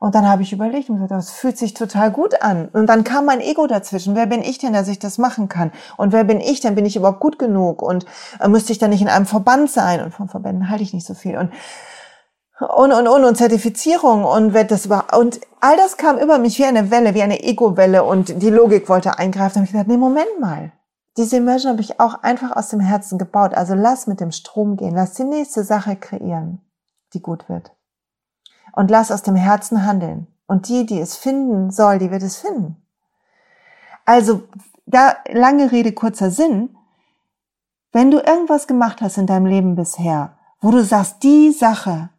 Und dann habe ich überlegt und gesagt, das fühlt sich total gut an. Und dann kam mein Ego dazwischen. Wer bin ich denn, dass ich das machen kann? Und wer bin ich denn? Bin ich überhaupt gut genug? Und äh, müsste ich dann nicht in einem Verband sein? Und von Verbänden halte ich nicht so viel. Und und, und, und, und Zertifizierung und wird das über, und all das kam über mich wie eine Welle, wie eine Ego-Welle und die Logik wollte eingreifen. Da habe ich gedacht, nee, Moment mal. Diese Immersion habe ich auch einfach aus dem Herzen gebaut. Also lass mit dem Strom gehen. Lass die nächste Sache kreieren, die gut wird. Und lass aus dem Herzen handeln. Und die, die es finden soll, die wird es finden. Also, da lange Rede, kurzer Sinn. Wenn du irgendwas gemacht hast in deinem Leben bisher, wo du sagst, die Sache,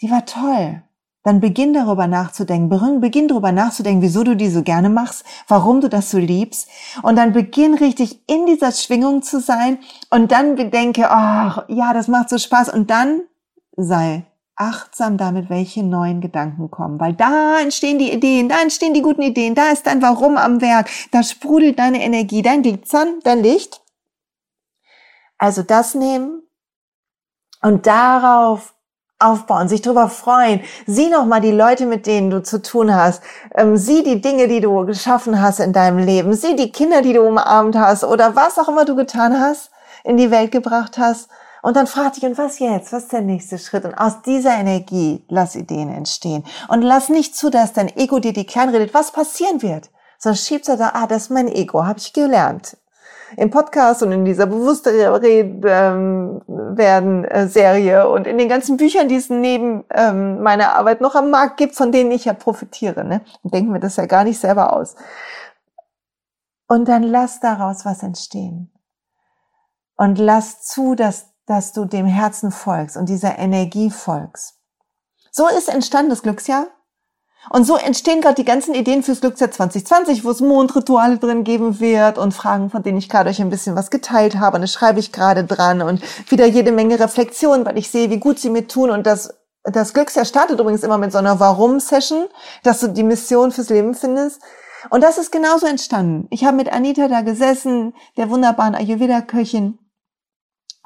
die war toll. Dann beginn darüber nachzudenken. Beginn darüber nachzudenken, wieso du die so gerne machst, warum du das so liebst. Und dann beginn richtig in dieser Schwingung zu sein und dann bedenke, ach, ja, das macht so Spaß. Und dann sei achtsam damit, welche neuen Gedanken kommen, weil da entstehen die Ideen, da entstehen die guten Ideen, da ist dein Warum am Werk, da sprudelt deine Energie, dein Glitzern, dein Licht. Also das nehmen und darauf aufbauen, sich darüber freuen. Sieh noch mal die Leute, mit denen du zu tun hast. Ähm, sieh die Dinge, die du geschaffen hast in deinem Leben. Sieh die Kinder, die du umarmt hast oder was auch immer du getan hast, in die Welt gebracht hast. Und dann frag dich, und was jetzt? Was ist der nächste Schritt? Und aus dieser Energie lass Ideen entstehen. Und lass nicht zu, dass dein Ego dir die klein redet, was passieren wird. Sondern schiebst du da, ah, das ist mein Ego, habe ich gelernt im Podcast und in dieser bewusste ähm, werden äh, Serie und in den ganzen Büchern, die es neben ähm, meiner Arbeit noch am Markt gibt, von denen ich ja profitiere. Ne? Und denken wir das ja gar nicht selber aus. Und dann lass daraus was entstehen. Und lass zu, dass, dass du dem Herzen folgst und dieser Energie folgst. So ist entstanden das Glücksjahr. Und so entstehen gerade die ganzen Ideen fürs Glücksjahr 2020, wo es Mondrituale drin geben wird und Fragen, von denen ich gerade euch ein bisschen was geteilt habe. Und das schreibe ich gerade dran und wieder jede Menge Reflexion, weil ich sehe, wie gut sie mir tun. Und das, das Glücksjahr startet übrigens immer mit so einer Warum-Session, dass du die Mission fürs Leben findest. Und das ist genauso entstanden. Ich habe mit Anita da gesessen, der wunderbaren Ayurveda-Köchin.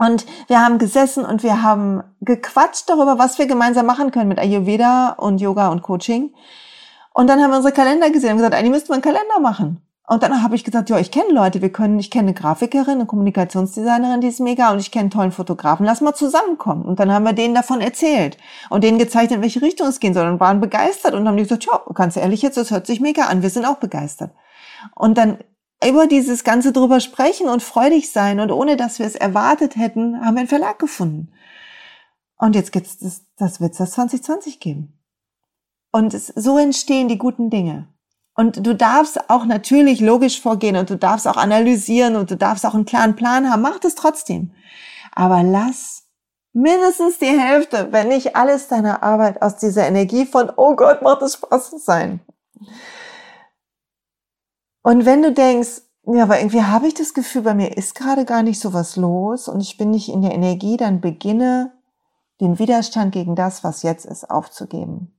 Und wir haben gesessen und wir haben gequatscht darüber, was wir gemeinsam machen können mit Ayurveda und Yoga und Coaching. Und dann haben wir unsere Kalender gesehen und gesagt, eigentlich müsste man einen Kalender machen. Und dann habe ich gesagt, ja, ich kenne Leute, wir können, ich kenne eine Grafikerin, eine Kommunikationsdesignerin, die ist mega und ich kenne tollen Fotografen, lass mal zusammenkommen. Und dann haben wir denen davon erzählt und denen gezeigt, in welche Richtung es gehen soll und waren begeistert und haben gesagt, ja, ganz ehrlich jetzt, das hört sich mega an, wir sind auch begeistert. Und dann über dieses Ganze drüber sprechen und freudig sein und ohne dass wir es erwartet hätten, haben wir einen Verlag gefunden. Und jetzt gibt's das, das wird's das 2020 geben. Und es, so entstehen die guten Dinge. Und du darfst auch natürlich logisch vorgehen und du darfst auch analysieren und du darfst auch einen klaren Plan haben. Mach das trotzdem. Aber lass mindestens die Hälfte, wenn nicht alles deiner Arbeit aus dieser Energie von, oh Gott, macht es Spaß sein. Und wenn du denkst, ja, aber irgendwie habe ich das Gefühl, bei mir ist gerade gar nicht so was los und ich bin nicht in der Energie, dann beginne den Widerstand gegen das, was jetzt ist, aufzugeben.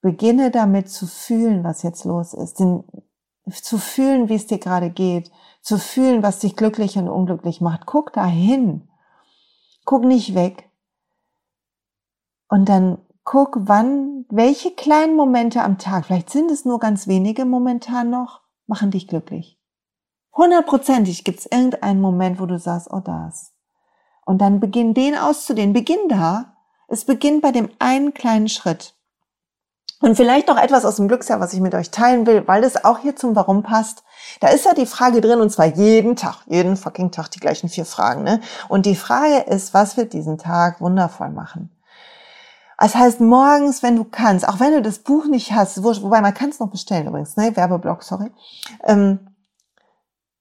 Beginne damit zu fühlen, was jetzt los ist, den, zu fühlen, wie es dir gerade geht, zu fühlen, was dich glücklich und unglücklich macht. Guck dahin. Guck nicht weg. Und dann guck, wann, welche kleinen Momente am Tag, vielleicht sind es nur ganz wenige momentan noch, machen dich glücklich. Hundertprozentig gibt es irgendeinen Moment, wo du sagst, oh das. Und dann beginn den auszudehnen. Beginn da. Es beginnt bei dem einen kleinen Schritt. Und vielleicht noch etwas aus dem Glücksjahr, was ich mit euch teilen will, weil das auch hier zum Warum passt. Da ist ja die Frage drin, und zwar jeden Tag, jeden fucking Tag die gleichen vier Fragen. Ne? Und die Frage ist, was wird diesen Tag wundervoll machen? Das heißt, morgens, wenn du kannst, auch wenn du das Buch nicht hast, wo, wobei man kann es noch bestellen übrigens, ne? Werbeblock, sorry. Ähm,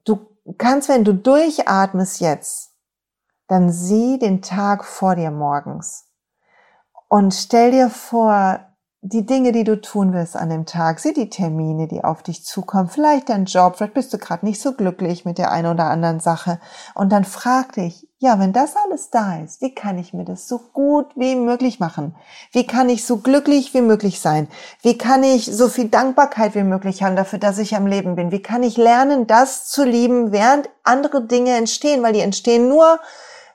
du kannst, wenn du durchatmest jetzt, dann sieh den Tag vor dir morgens und stell dir vor, die Dinge, die du tun willst an dem Tag, sieh die Termine, die auf dich zukommen, vielleicht dein Job, vielleicht bist du gerade nicht so glücklich mit der einen oder anderen Sache und dann frag dich, ja, wenn das alles da ist, wie kann ich mir das so gut wie möglich machen? Wie kann ich so glücklich wie möglich sein? Wie kann ich so viel Dankbarkeit wie möglich haben dafür, dass ich am Leben bin? Wie kann ich lernen, das zu lieben, während andere Dinge entstehen, weil die entstehen nur,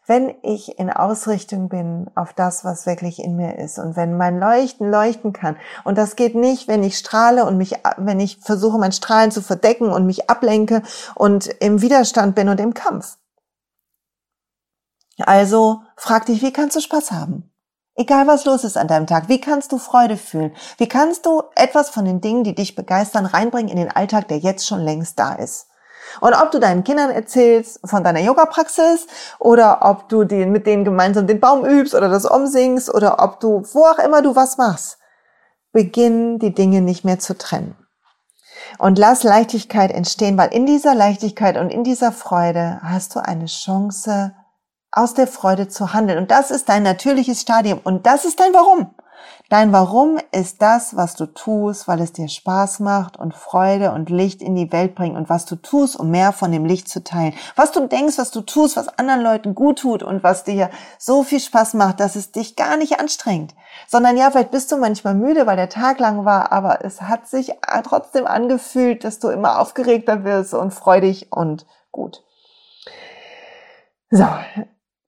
wenn ich in Ausrichtung bin auf das, was wirklich in mir ist und wenn mein Leuchten leuchten kann. Und das geht nicht, wenn ich strahle und mich, wenn ich versuche, mein Strahlen zu verdecken und mich ablenke und im Widerstand bin und im Kampf. Also frag dich, wie kannst du Spaß haben? Egal was los ist an deinem Tag, wie kannst du Freude fühlen? Wie kannst du etwas von den Dingen, die dich begeistern, reinbringen in den Alltag, der jetzt schon längst da ist? Und ob du deinen Kindern erzählst von deiner Yoga-Praxis oder ob du den, mit denen gemeinsam den Baum übst oder das umsingst oder ob du, wo auch immer du was machst, beginn die Dinge nicht mehr zu trennen. Und lass Leichtigkeit entstehen, weil in dieser Leichtigkeit und in dieser Freude hast du eine Chance, aus der Freude zu handeln. Und das ist dein natürliches Stadium. Und das ist dein Warum. Dein Warum ist das, was du tust, weil es dir Spaß macht und Freude und Licht in die Welt bringt und was du tust, um mehr von dem Licht zu teilen. Was du denkst, was du tust, was anderen Leuten gut tut und was dir so viel Spaß macht, dass es dich gar nicht anstrengt. Sondern ja, vielleicht bist du manchmal müde, weil der Tag lang war, aber es hat sich trotzdem angefühlt, dass du immer aufgeregter wirst und freudig und gut. So.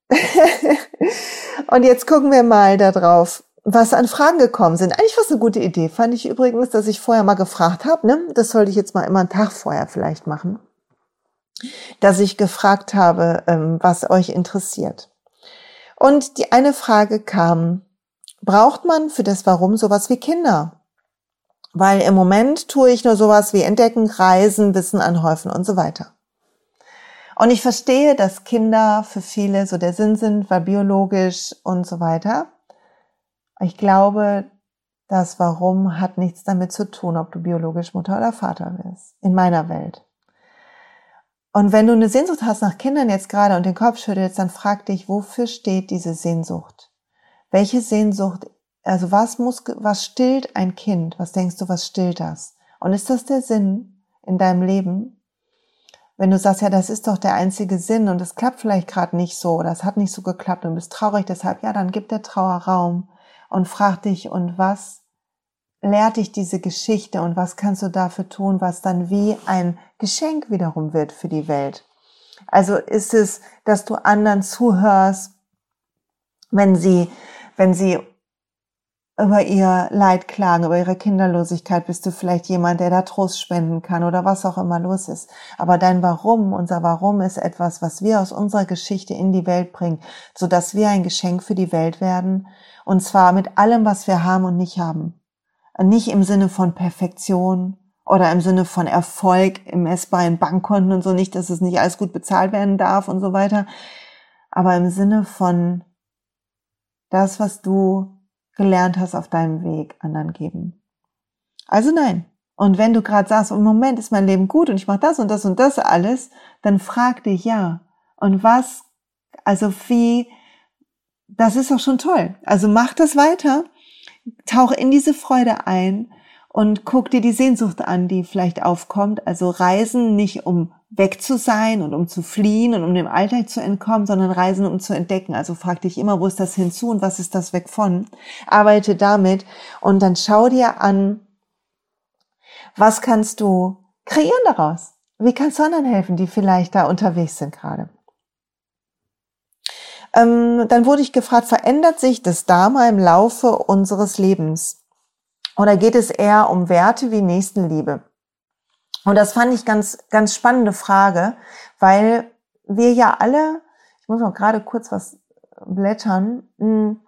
und jetzt gucken wir mal darauf, was an Fragen gekommen sind. Eigentlich war es eine gute Idee. Fand ich übrigens, dass ich vorher mal gefragt habe. Ne? Das sollte ich jetzt mal immer einen Tag vorher vielleicht machen. Dass ich gefragt habe, ähm, was euch interessiert. Und die eine Frage kam, braucht man für das Warum sowas wie Kinder? Weil im Moment tue ich nur sowas wie entdecken, reisen, Wissen anhäufen und so weiter. Und ich verstehe, dass Kinder für viele so der Sinn sind, weil biologisch und so weiter. Ich glaube, das Warum hat nichts damit zu tun, ob du biologisch Mutter oder Vater wirst. In meiner Welt. Und wenn du eine Sehnsucht hast nach Kindern jetzt gerade und den Kopf schüttelst, dann frag dich, wofür steht diese Sehnsucht? Welche Sehnsucht, also was muss, was stillt ein Kind? Was denkst du, was stillt das? Und ist das der Sinn in deinem Leben? Wenn du sagst, ja, das ist doch der einzige Sinn und es klappt vielleicht gerade nicht so oder es hat nicht so geklappt und bist traurig deshalb, ja, dann gib der Trauer Raum und frag dich, und was lehrt dich diese Geschichte und was kannst du dafür tun, was dann wie ein Geschenk wiederum wird für die Welt. Also ist es, dass du anderen zuhörst, wenn sie, wenn sie über ihr Leid klagen, über ihre Kinderlosigkeit, bist du vielleicht jemand, der da Trost spenden kann oder was auch immer los ist. Aber dein Warum, unser Warum ist etwas, was wir aus unserer Geschichte in die Welt bringen, so dass wir ein Geschenk für die Welt werden und zwar mit allem, was wir haben und nicht haben. Nicht im Sinne von Perfektion oder im Sinne von Erfolg im essbaren Bankkonten und so nicht, dass es nicht alles gut bezahlt werden darf und so weiter. Aber im Sinne von das, was du gelernt hast auf deinem Weg, anderen geben. Also nein. Und wenn du gerade sagst, im Moment ist mein Leben gut und ich mache das und das und das alles, dann frag dich ja. Und was, also wie das ist doch schon toll. Also mach das weiter, tauch in diese Freude ein und guck dir die Sehnsucht an, die vielleicht aufkommt. Also reisen nicht um weg zu sein und um zu fliehen und um dem Alltag zu entkommen, sondern reisen um zu entdecken. Also frag dich immer, wo ist das hinzu und was ist das weg von? Arbeite damit und dann schau dir an, was kannst du kreieren daraus? Wie kannst du anderen helfen, die vielleicht da unterwegs sind gerade? Ähm, dann wurde ich gefragt, verändert sich das Dharma im Laufe unseres Lebens? Oder geht es eher um Werte wie Nächstenliebe? Und das fand ich ganz, ganz spannende Frage, weil wir ja alle, ich muss noch gerade kurz was blättern. Hm,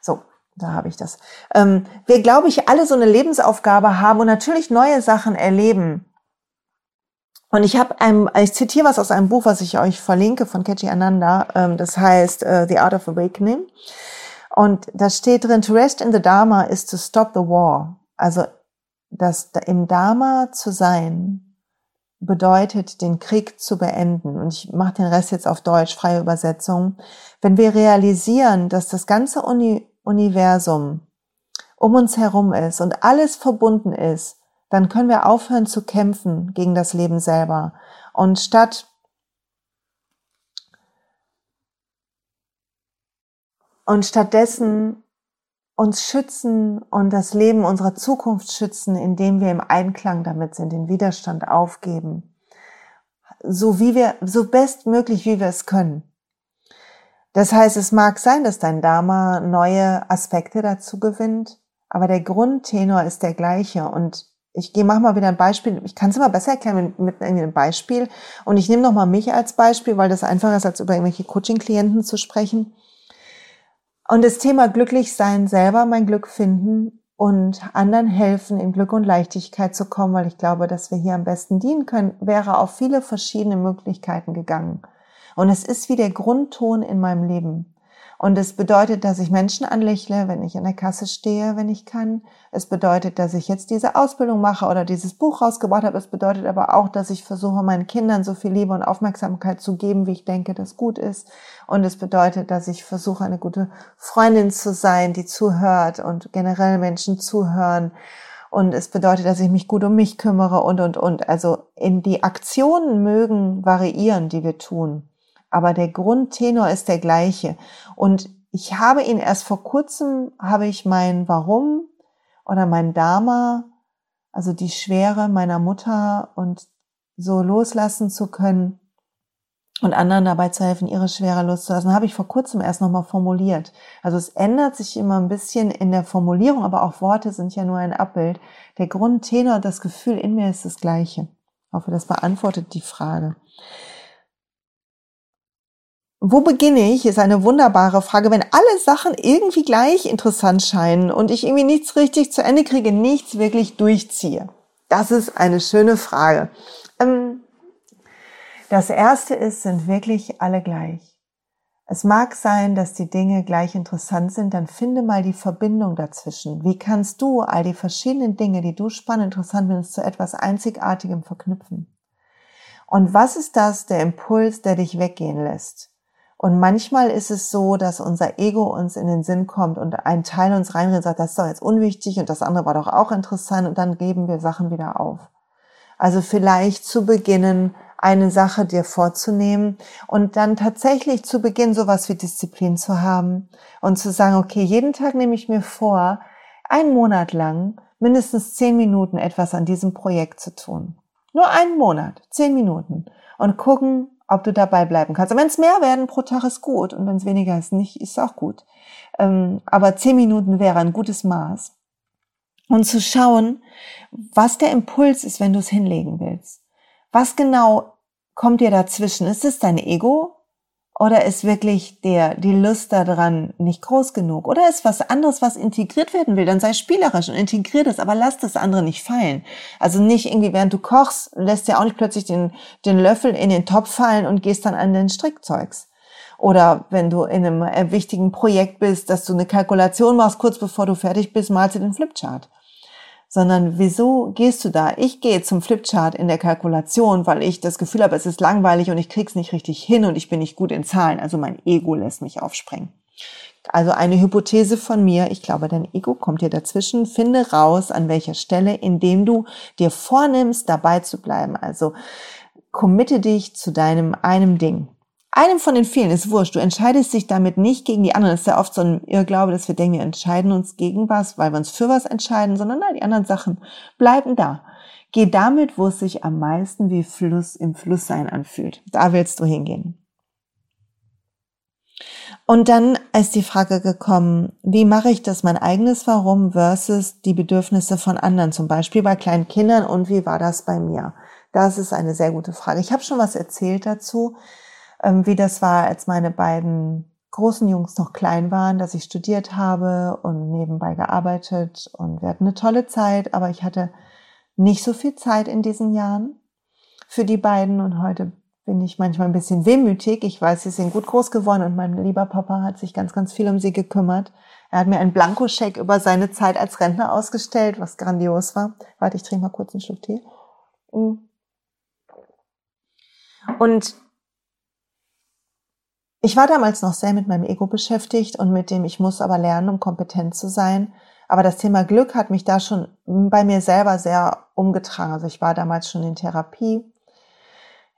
so, da habe ich das. Ähm, wir, glaube ich, alle so eine Lebensaufgabe haben und natürlich neue Sachen erleben. Und ich habe ein, ich zitiere was aus einem Buch, was ich euch verlinke von Kechi Ananda. Ähm, das heißt uh, The Art of Awakening. Und da steht drin: To rest in the Dharma is to stop the war. Also das im Dharma zu sein bedeutet, den Krieg zu beenden. Und ich mache den Rest jetzt auf Deutsch, freie Übersetzung. Wenn wir realisieren, dass das ganze Uni Universum um uns herum ist und alles verbunden ist, dann können wir aufhören zu kämpfen gegen das Leben selber. Und statt und stattdessen uns schützen und das Leben unserer Zukunft schützen, indem wir im Einklang damit sind, den Widerstand aufgeben, so wie wir, so bestmöglich wie wir es können. Das heißt, es mag sein, dass dein Dharma neue Aspekte dazu gewinnt, aber der Grundtenor ist der gleiche und ich gehe mach mal wieder ein Beispiel. Ich kann es immer besser erklären mit, mit einem Beispiel. Und ich nehme noch mal mich als Beispiel, weil das einfacher ist, als über irgendwelche Coaching-Klienten zu sprechen. Und das Thema Glücklichsein selber, mein Glück finden und anderen helfen, in Glück und Leichtigkeit zu kommen, weil ich glaube, dass wir hier am besten dienen können, wäre auf viele verschiedene Möglichkeiten gegangen. Und es ist wie der Grundton in meinem Leben. Und es bedeutet, dass ich Menschen anlächle, wenn ich an der Kasse stehe, wenn ich kann. Es bedeutet, dass ich jetzt diese Ausbildung mache oder dieses Buch rausgebracht habe. Es bedeutet aber auch, dass ich versuche, meinen Kindern so viel Liebe und Aufmerksamkeit zu geben, wie ich denke, das gut ist. Und es bedeutet, dass ich versuche, eine gute Freundin zu sein, die zuhört und generell Menschen zuhören. Und es bedeutet, dass ich mich gut um mich kümmere und, und, und. Also in die Aktionen mögen variieren, die wir tun aber der Grundtenor ist der gleiche. Und ich habe ihn erst vor kurzem, habe ich mein Warum oder mein Dharma, also die Schwere meiner Mutter und so loslassen zu können und anderen dabei zu helfen, ihre Schwere loszulassen, habe ich vor kurzem erst nochmal formuliert. Also es ändert sich immer ein bisschen in der Formulierung, aber auch Worte sind ja nur ein Abbild. Der Grundtenor, das Gefühl in mir ist das gleiche. Ich hoffe, das beantwortet die Frage. Wo beginne ich, ist eine wunderbare Frage. Wenn alle Sachen irgendwie gleich interessant scheinen und ich irgendwie nichts richtig zu Ende kriege, nichts wirklich durchziehe. Das ist eine schöne Frage. Ähm, das erste ist, sind wirklich alle gleich. Es mag sein, dass die Dinge gleich interessant sind, dann finde mal die Verbindung dazwischen. Wie kannst du all die verschiedenen Dinge, die du spannend interessant findest, zu etwas Einzigartigem verknüpfen? Und was ist das, der Impuls, der dich weggehen lässt? Und manchmal ist es so, dass unser Ego uns in den Sinn kommt und ein Teil uns reinredet und sagt, das ist doch jetzt unwichtig und das andere war doch auch interessant und dann geben wir Sachen wieder auf. Also vielleicht zu beginnen, eine Sache dir vorzunehmen und dann tatsächlich zu Beginn sowas wie Disziplin zu haben und zu sagen, okay, jeden Tag nehme ich mir vor, einen Monat lang mindestens zehn Minuten etwas an diesem Projekt zu tun. Nur einen Monat, zehn Minuten und gucken, ob du dabei bleiben kannst. wenn es mehr werden pro Tag ist gut und wenn es weniger ist nicht, ist auch gut. Ähm, aber zehn Minuten wäre ein gutes Maß. Und zu schauen, was der Impuls ist, wenn du es hinlegen willst. Was genau kommt dir dazwischen? Ist es dein Ego? Oder ist wirklich der, die Lust daran nicht groß genug? Oder ist was anderes, was integriert werden will? Dann sei spielerisch und integriert es, aber lass das andere nicht fallen. Also nicht irgendwie, während du kochst, lässt ja auch nicht plötzlich den, den Löffel in den Topf fallen und gehst dann an den Strickzeugs. Oder wenn du in einem äh, wichtigen Projekt bist, dass du eine Kalkulation machst, kurz bevor du fertig bist, malst du den Flipchart sondern wieso gehst du da? Ich gehe zum Flipchart in der Kalkulation, weil ich das Gefühl habe, es ist langweilig und ich krieg's nicht richtig hin und ich bin nicht gut in Zahlen. Also mein Ego lässt mich aufspringen. Also eine Hypothese von mir, ich glaube, dein Ego kommt dir dazwischen. Finde raus, an welcher Stelle, indem du dir vornimmst, dabei zu bleiben. Also committe dich zu deinem einem Ding einem von den vielen ist wurscht. Du entscheidest dich damit nicht gegen die anderen. Das ist ja oft so ein Irrglaube, dass wir denken, wir entscheiden uns gegen was, weil wir uns für was entscheiden, sondern nein, die anderen Sachen bleiben da. Geh damit, wo es sich am meisten wie Fluss im Flusssein anfühlt. Da willst du hingehen. Und dann ist die Frage gekommen, wie mache ich das mein eigenes Warum versus die Bedürfnisse von anderen, zum Beispiel bei kleinen Kindern und wie war das bei mir? Das ist eine sehr gute Frage. Ich habe schon was erzählt dazu wie das war, als meine beiden großen Jungs noch klein waren, dass ich studiert habe und nebenbei gearbeitet und wir hatten eine tolle Zeit, aber ich hatte nicht so viel Zeit in diesen Jahren für die beiden und heute bin ich manchmal ein bisschen wehmütig. Ich weiß, sie sind gut groß geworden und mein lieber Papa hat sich ganz, ganz viel um sie gekümmert. Er hat mir einen Blankoscheck über seine Zeit als Rentner ausgestellt, was grandios war. Warte, ich trinke mal kurz einen Schluck Tee. Und ich war damals noch sehr mit meinem Ego beschäftigt und mit dem, ich muss aber lernen, um kompetent zu sein. Aber das Thema Glück hat mich da schon bei mir selber sehr umgetragen. Also ich war damals schon in Therapie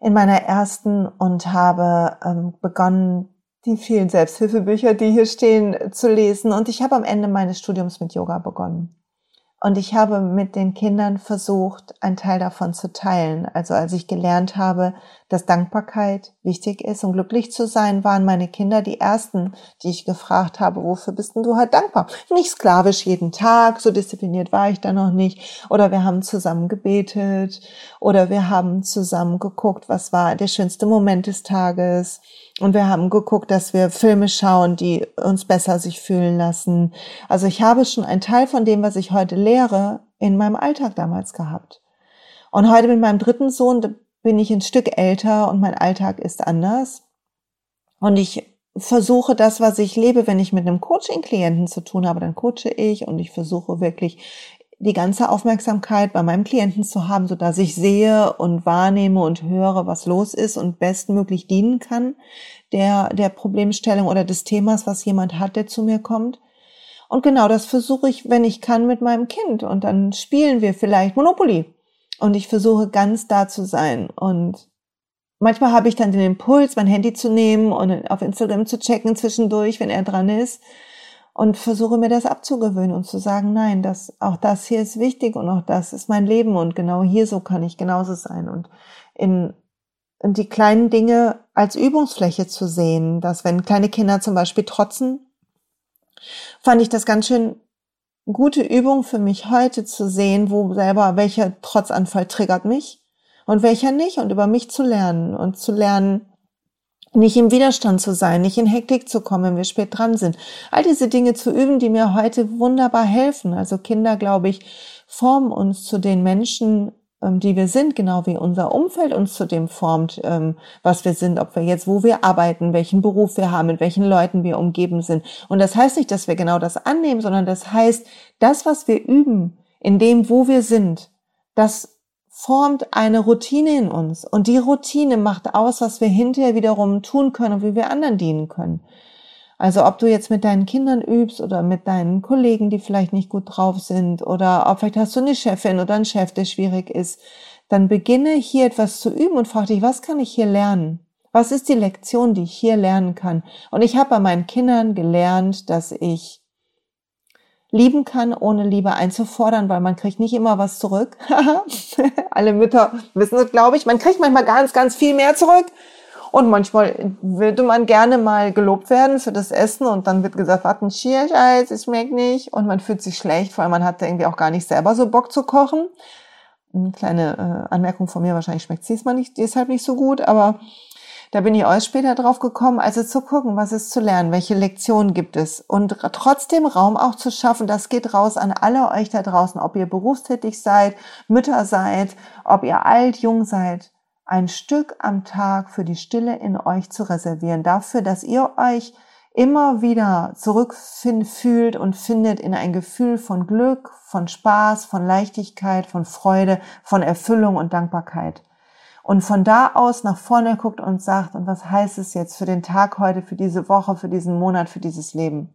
in meiner ersten und habe ähm, begonnen, die vielen Selbsthilfebücher, die hier stehen, zu lesen. Und ich habe am Ende meines Studiums mit Yoga begonnen. Und ich habe mit den Kindern versucht, einen Teil davon zu teilen. Also als ich gelernt habe, dass Dankbarkeit wichtig ist und glücklich zu sein, waren meine Kinder die ersten, die ich gefragt habe, wofür bist denn du halt dankbar? Nicht sklavisch jeden Tag, so diszipliniert war ich da noch nicht. Oder wir haben zusammen gebetet. Oder wir haben zusammen geguckt, was war der schönste Moment des Tages. Und wir haben geguckt, dass wir Filme schauen, die uns besser sich fühlen lassen. Also ich habe schon einen Teil von dem, was ich heute lehre, in meinem Alltag damals gehabt. Und heute mit meinem dritten Sohn bin ich ein Stück älter und mein Alltag ist anders. Und ich versuche das, was ich lebe, wenn ich mit einem Coaching-Klienten zu tun habe, dann coache ich und ich versuche wirklich die ganze Aufmerksamkeit bei meinem Klienten zu haben, so dass ich sehe und wahrnehme und höre, was los ist und bestmöglich dienen kann der, der Problemstellung oder des Themas, was jemand hat, der zu mir kommt. Und genau das versuche ich, wenn ich kann, mit meinem Kind. Und dann spielen wir vielleicht Monopoly. Und ich versuche ganz da zu sein. Und manchmal habe ich dann den Impuls, mein Handy zu nehmen und auf Instagram zu checken zwischendurch, wenn er dran ist und versuche mir das abzugewöhnen und zu sagen, nein, das, auch das hier ist wichtig und auch das ist mein Leben und genau hier so kann ich genauso sein. Und in, in die kleinen Dinge als Übungsfläche zu sehen, dass wenn kleine Kinder zum Beispiel trotzen, fand ich das ganz schön gute Übung für mich heute zu sehen, wo selber welcher Trotzanfall triggert mich und welcher nicht und über mich zu lernen und zu lernen, nicht im Widerstand zu sein, nicht in Hektik zu kommen, wenn wir spät dran sind. All diese Dinge zu üben, die mir heute wunderbar helfen. Also Kinder, glaube ich, formen uns zu den Menschen, ähm, die wir sind, genau wie unser Umfeld uns zu dem formt, ähm, was wir sind, ob wir jetzt, wo wir arbeiten, welchen Beruf wir haben, mit welchen Leuten wir umgeben sind. Und das heißt nicht, dass wir genau das annehmen, sondern das heißt, das, was wir üben, in dem, wo wir sind, das formt eine Routine in uns. Und die Routine macht aus, was wir hinterher wiederum tun können und wie wir anderen dienen können. Also ob du jetzt mit deinen Kindern übst oder mit deinen Kollegen, die vielleicht nicht gut drauf sind oder ob vielleicht hast du eine Chefin oder einen Chef, der schwierig ist, dann beginne hier etwas zu üben und frag dich, was kann ich hier lernen? Was ist die Lektion, die ich hier lernen kann? Und ich habe bei meinen Kindern gelernt, dass ich lieben kann, ohne Liebe einzufordern, weil man kriegt nicht immer was zurück. Alle Mütter wissen es, glaube ich. Man kriegt manchmal ganz, ganz viel mehr zurück. Und manchmal würde man gerne mal gelobt werden für das Essen und dann wird gesagt, was ein Schierscheiß, es schmeckt nicht. Und man fühlt sich schlecht, weil man hat irgendwie auch gar nicht selber so Bock zu kochen. Eine kleine äh, Anmerkung von mir, wahrscheinlich schmeckt es diesmal nicht, deshalb nicht so gut, aber da bin ich euch später drauf gekommen, also zu gucken, was ist zu lernen, welche Lektionen gibt es und trotzdem Raum auch zu schaffen. Das geht raus an alle euch da draußen, ob ihr berufstätig seid, Mütter seid, ob ihr alt, jung seid. Ein Stück am Tag für die Stille in euch zu reservieren, dafür, dass ihr euch immer wieder zurückfühlt und findet in ein Gefühl von Glück, von Spaß, von Leichtigkeit, von Freude, von Erfüllung und Dankbarkeit und von da aus nach vorne guckt und sagt, und was heißt es jetzt für den Tag heute, für diese Woche, für diesen Monat, für dieses Leben?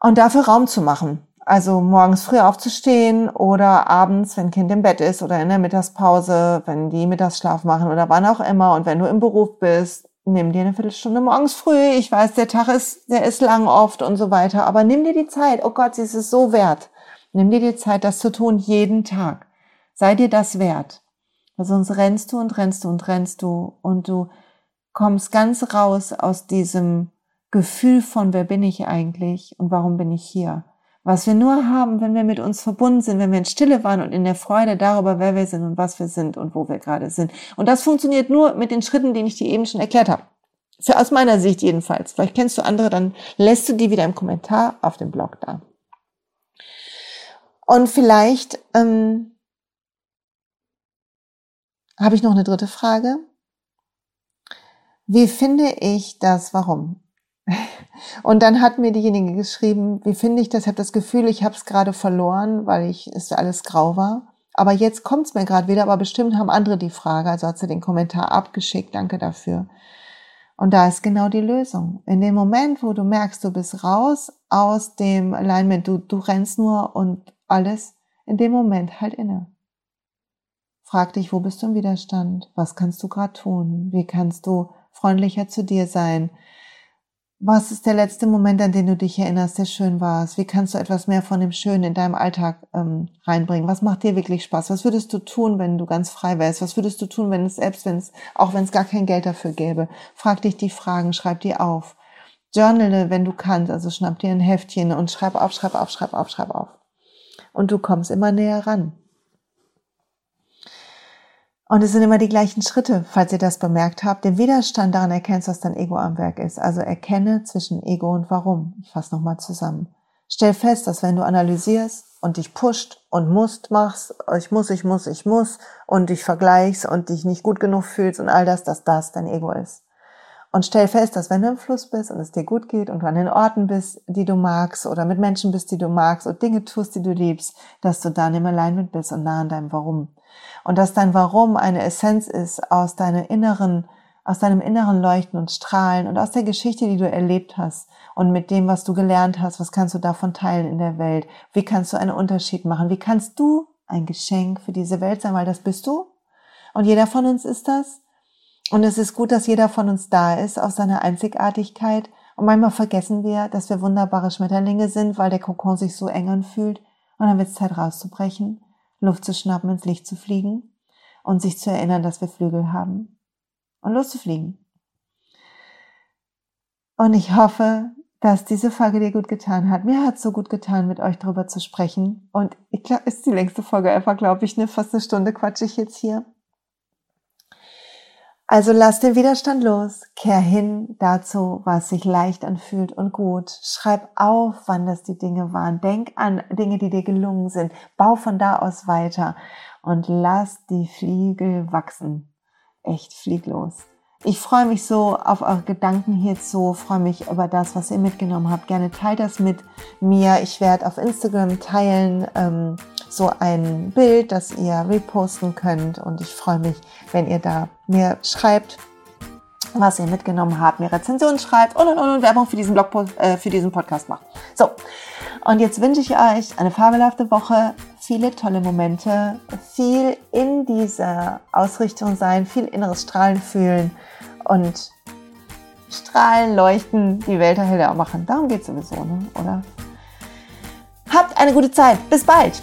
Und dafür Raum zu machen. Also morgens früh aufzustehen oder abends, wenn Kind im Bett ist oder in der Mittagspause, wenn die Mittagsschlaf machen oder wann auch immer. Und wenn du im Beruf bist, nimm dir eine Viertelstunde morgens früh. Ich weiß, der Tag ist, der ist lang oft und so weiter. Aber nimm dir die Zeit. Oh Gott, sie ist es so wert. Nimm dir die Zeit, das zu tun, jeden Tag. Sei dir das wert. Weil sonst rennst du und rennst du und rennst du und du kommst ganz raus aus diesem Gefühl von, wer bin ich eigentlich und warum bin ich hier? Was wir nur haben, wenn wir mit uns verbunden sind, wenn wir in Stille waren und in der Freude darüber, wer wir sind und was wir sind und wo wir gerade sind. Und das funktioniert nur mit den Schritten, die ich dir eben schon erklärt habe. Für aus meiner Sicht jedenfalls. Vielleicht kennst du andere, dann lässt du die wieder im Kommentar auf dem Blog da. Und vielleicht ähm, habe ich noch eine dritte Frage. Wie finde ich das Warum? Und dann hat mir diejenige geschrieben, wie finde ich das? Ich habe das Gefühl, ich habe es gerade verloren, weil ich es alles grau war. Aber jetzt kommt es mir gerade wieder, aber bestimmt haben andere die Frage. Also hat sie den Kommentar abgeschickt. Danke dafür. Und da ist genau die Lösung. In dem Moment, wo du merkst, du bist raus aus dem Alignment, du, du rennst nur und alles, in dem Moment halt inne. Frag dich, wo bist du im Widerstand? Was kannst du gerade tun? Wie kannst du freundlicher zu dir sein? Was ist der letzte Moment, an den du dich erinnerst, der schön war? Wie kannst du etwas mehr von dem Schönen in deinem Alltag ähm, reinbringen? Was macht dir wirklich Spaß? Was würdest du tun, wenn du ganz frei wärst? Was würdest du tun, wenn es selbst, wenn es, auch wenn es gar kein Geld dafür gäbe? Frag dich die Fragen, schreib die auf. Journale, wenn du kannst, also schnapp dir ein Heftchen und schreib auf, schreib auf, schreib auf, schreib auf. Und du kommst immer näher ran. Und es sind immer die gleichen Schritte, falls ihr das bemerkt habt. Den Widerstand daran erkennst, dass dein Ego am Werk ist. Also erkenne zwischen Ego und Warum. Ich fasse nochmal zusammen. Stell fest, dass wenn du analysierst und dich pusht und musst machst, ich muss, ich muss, ich muss und dich vergleichst und dich nicht gut genug fühlst und all das, dass das dein Ego ist. Und stell fest, dass wenn du im Fluss bist und es dir gut geht und du an den Orten bist, die du magst oder mit Menschen bist, die du magst und Dinge tust, die du liebst, dass du dann im Alignment bist und nah an deinem Warum. Und dass dein Warum eine Essenz ist aus deiner inneren, aus deinem inneren Leuchten und Strahlen und aus der Geschichte, die du erlebt hast und mit dem, was du gelernt hast, was kannst du davon teilen in der Welt? Wie kannst du einen Unterschied machen? Wie kannst du ein Geschenk für diese Welt sein? Weil das bist du. Und jeder von uns ist das. Und es ist gut, dass jeder von uns da ist auf seine Einzigartigkeit. Und manchmal vergessen wir, dass wir wunderbare Schmetterlinge sind, weil der Kokon sich so eng anfühlt. Und dann wird es Zeit rauszubrechen, Luft zu schnappen, ins Licht zu fliegen und sich zu erinnern, dass wir Flügel haben. Und loszufliegen. Und ich hoffe, dass diese Folge dir gut getan hat. Mir hat es so gut getan, mit euch darüber zu sprechen. Und ich glaube, ist die längste Folge ever, glaube ich, ne? Fast eine Stunde quatsche ich jetzt hier. Also lass den Widerstand los, kehr hin dazu, was sich leicht anfühlt und gut. Schreib auf, wann das die Dinge waren. Denk an Dinge, die dir gelungen sind. Bau von da aus weiter und lass die Fliegel wachsen. Echt, flieg los. Ich freue mich so auf eure Gedanken hierzu, freue mich über das, was ihr mitgenommen habt. Gerne teilt das mit mir. Ich werde auf Instagram teilen. Ähm, so ein Bild, das ihr reposten könnt. Und ich freue mich, wenn ihr da mir schreibt, was ihr mitgenommen habt, mir Rezensionen schreibt und, und, und, Werbung für diesen Blog, äh, für diesen Podcast macht. So. Und jetzt wünsche ich euch eine fabelhafte Woche, viele tolle Momente, viel in dieser Ausrichtung sein, viel inneres Strahlen fühlen und Strahlen, Leuchten, die Welt heller machen. Darum geht es sowieso, ne? oder? Habt eine gute Zeit. Bis bald.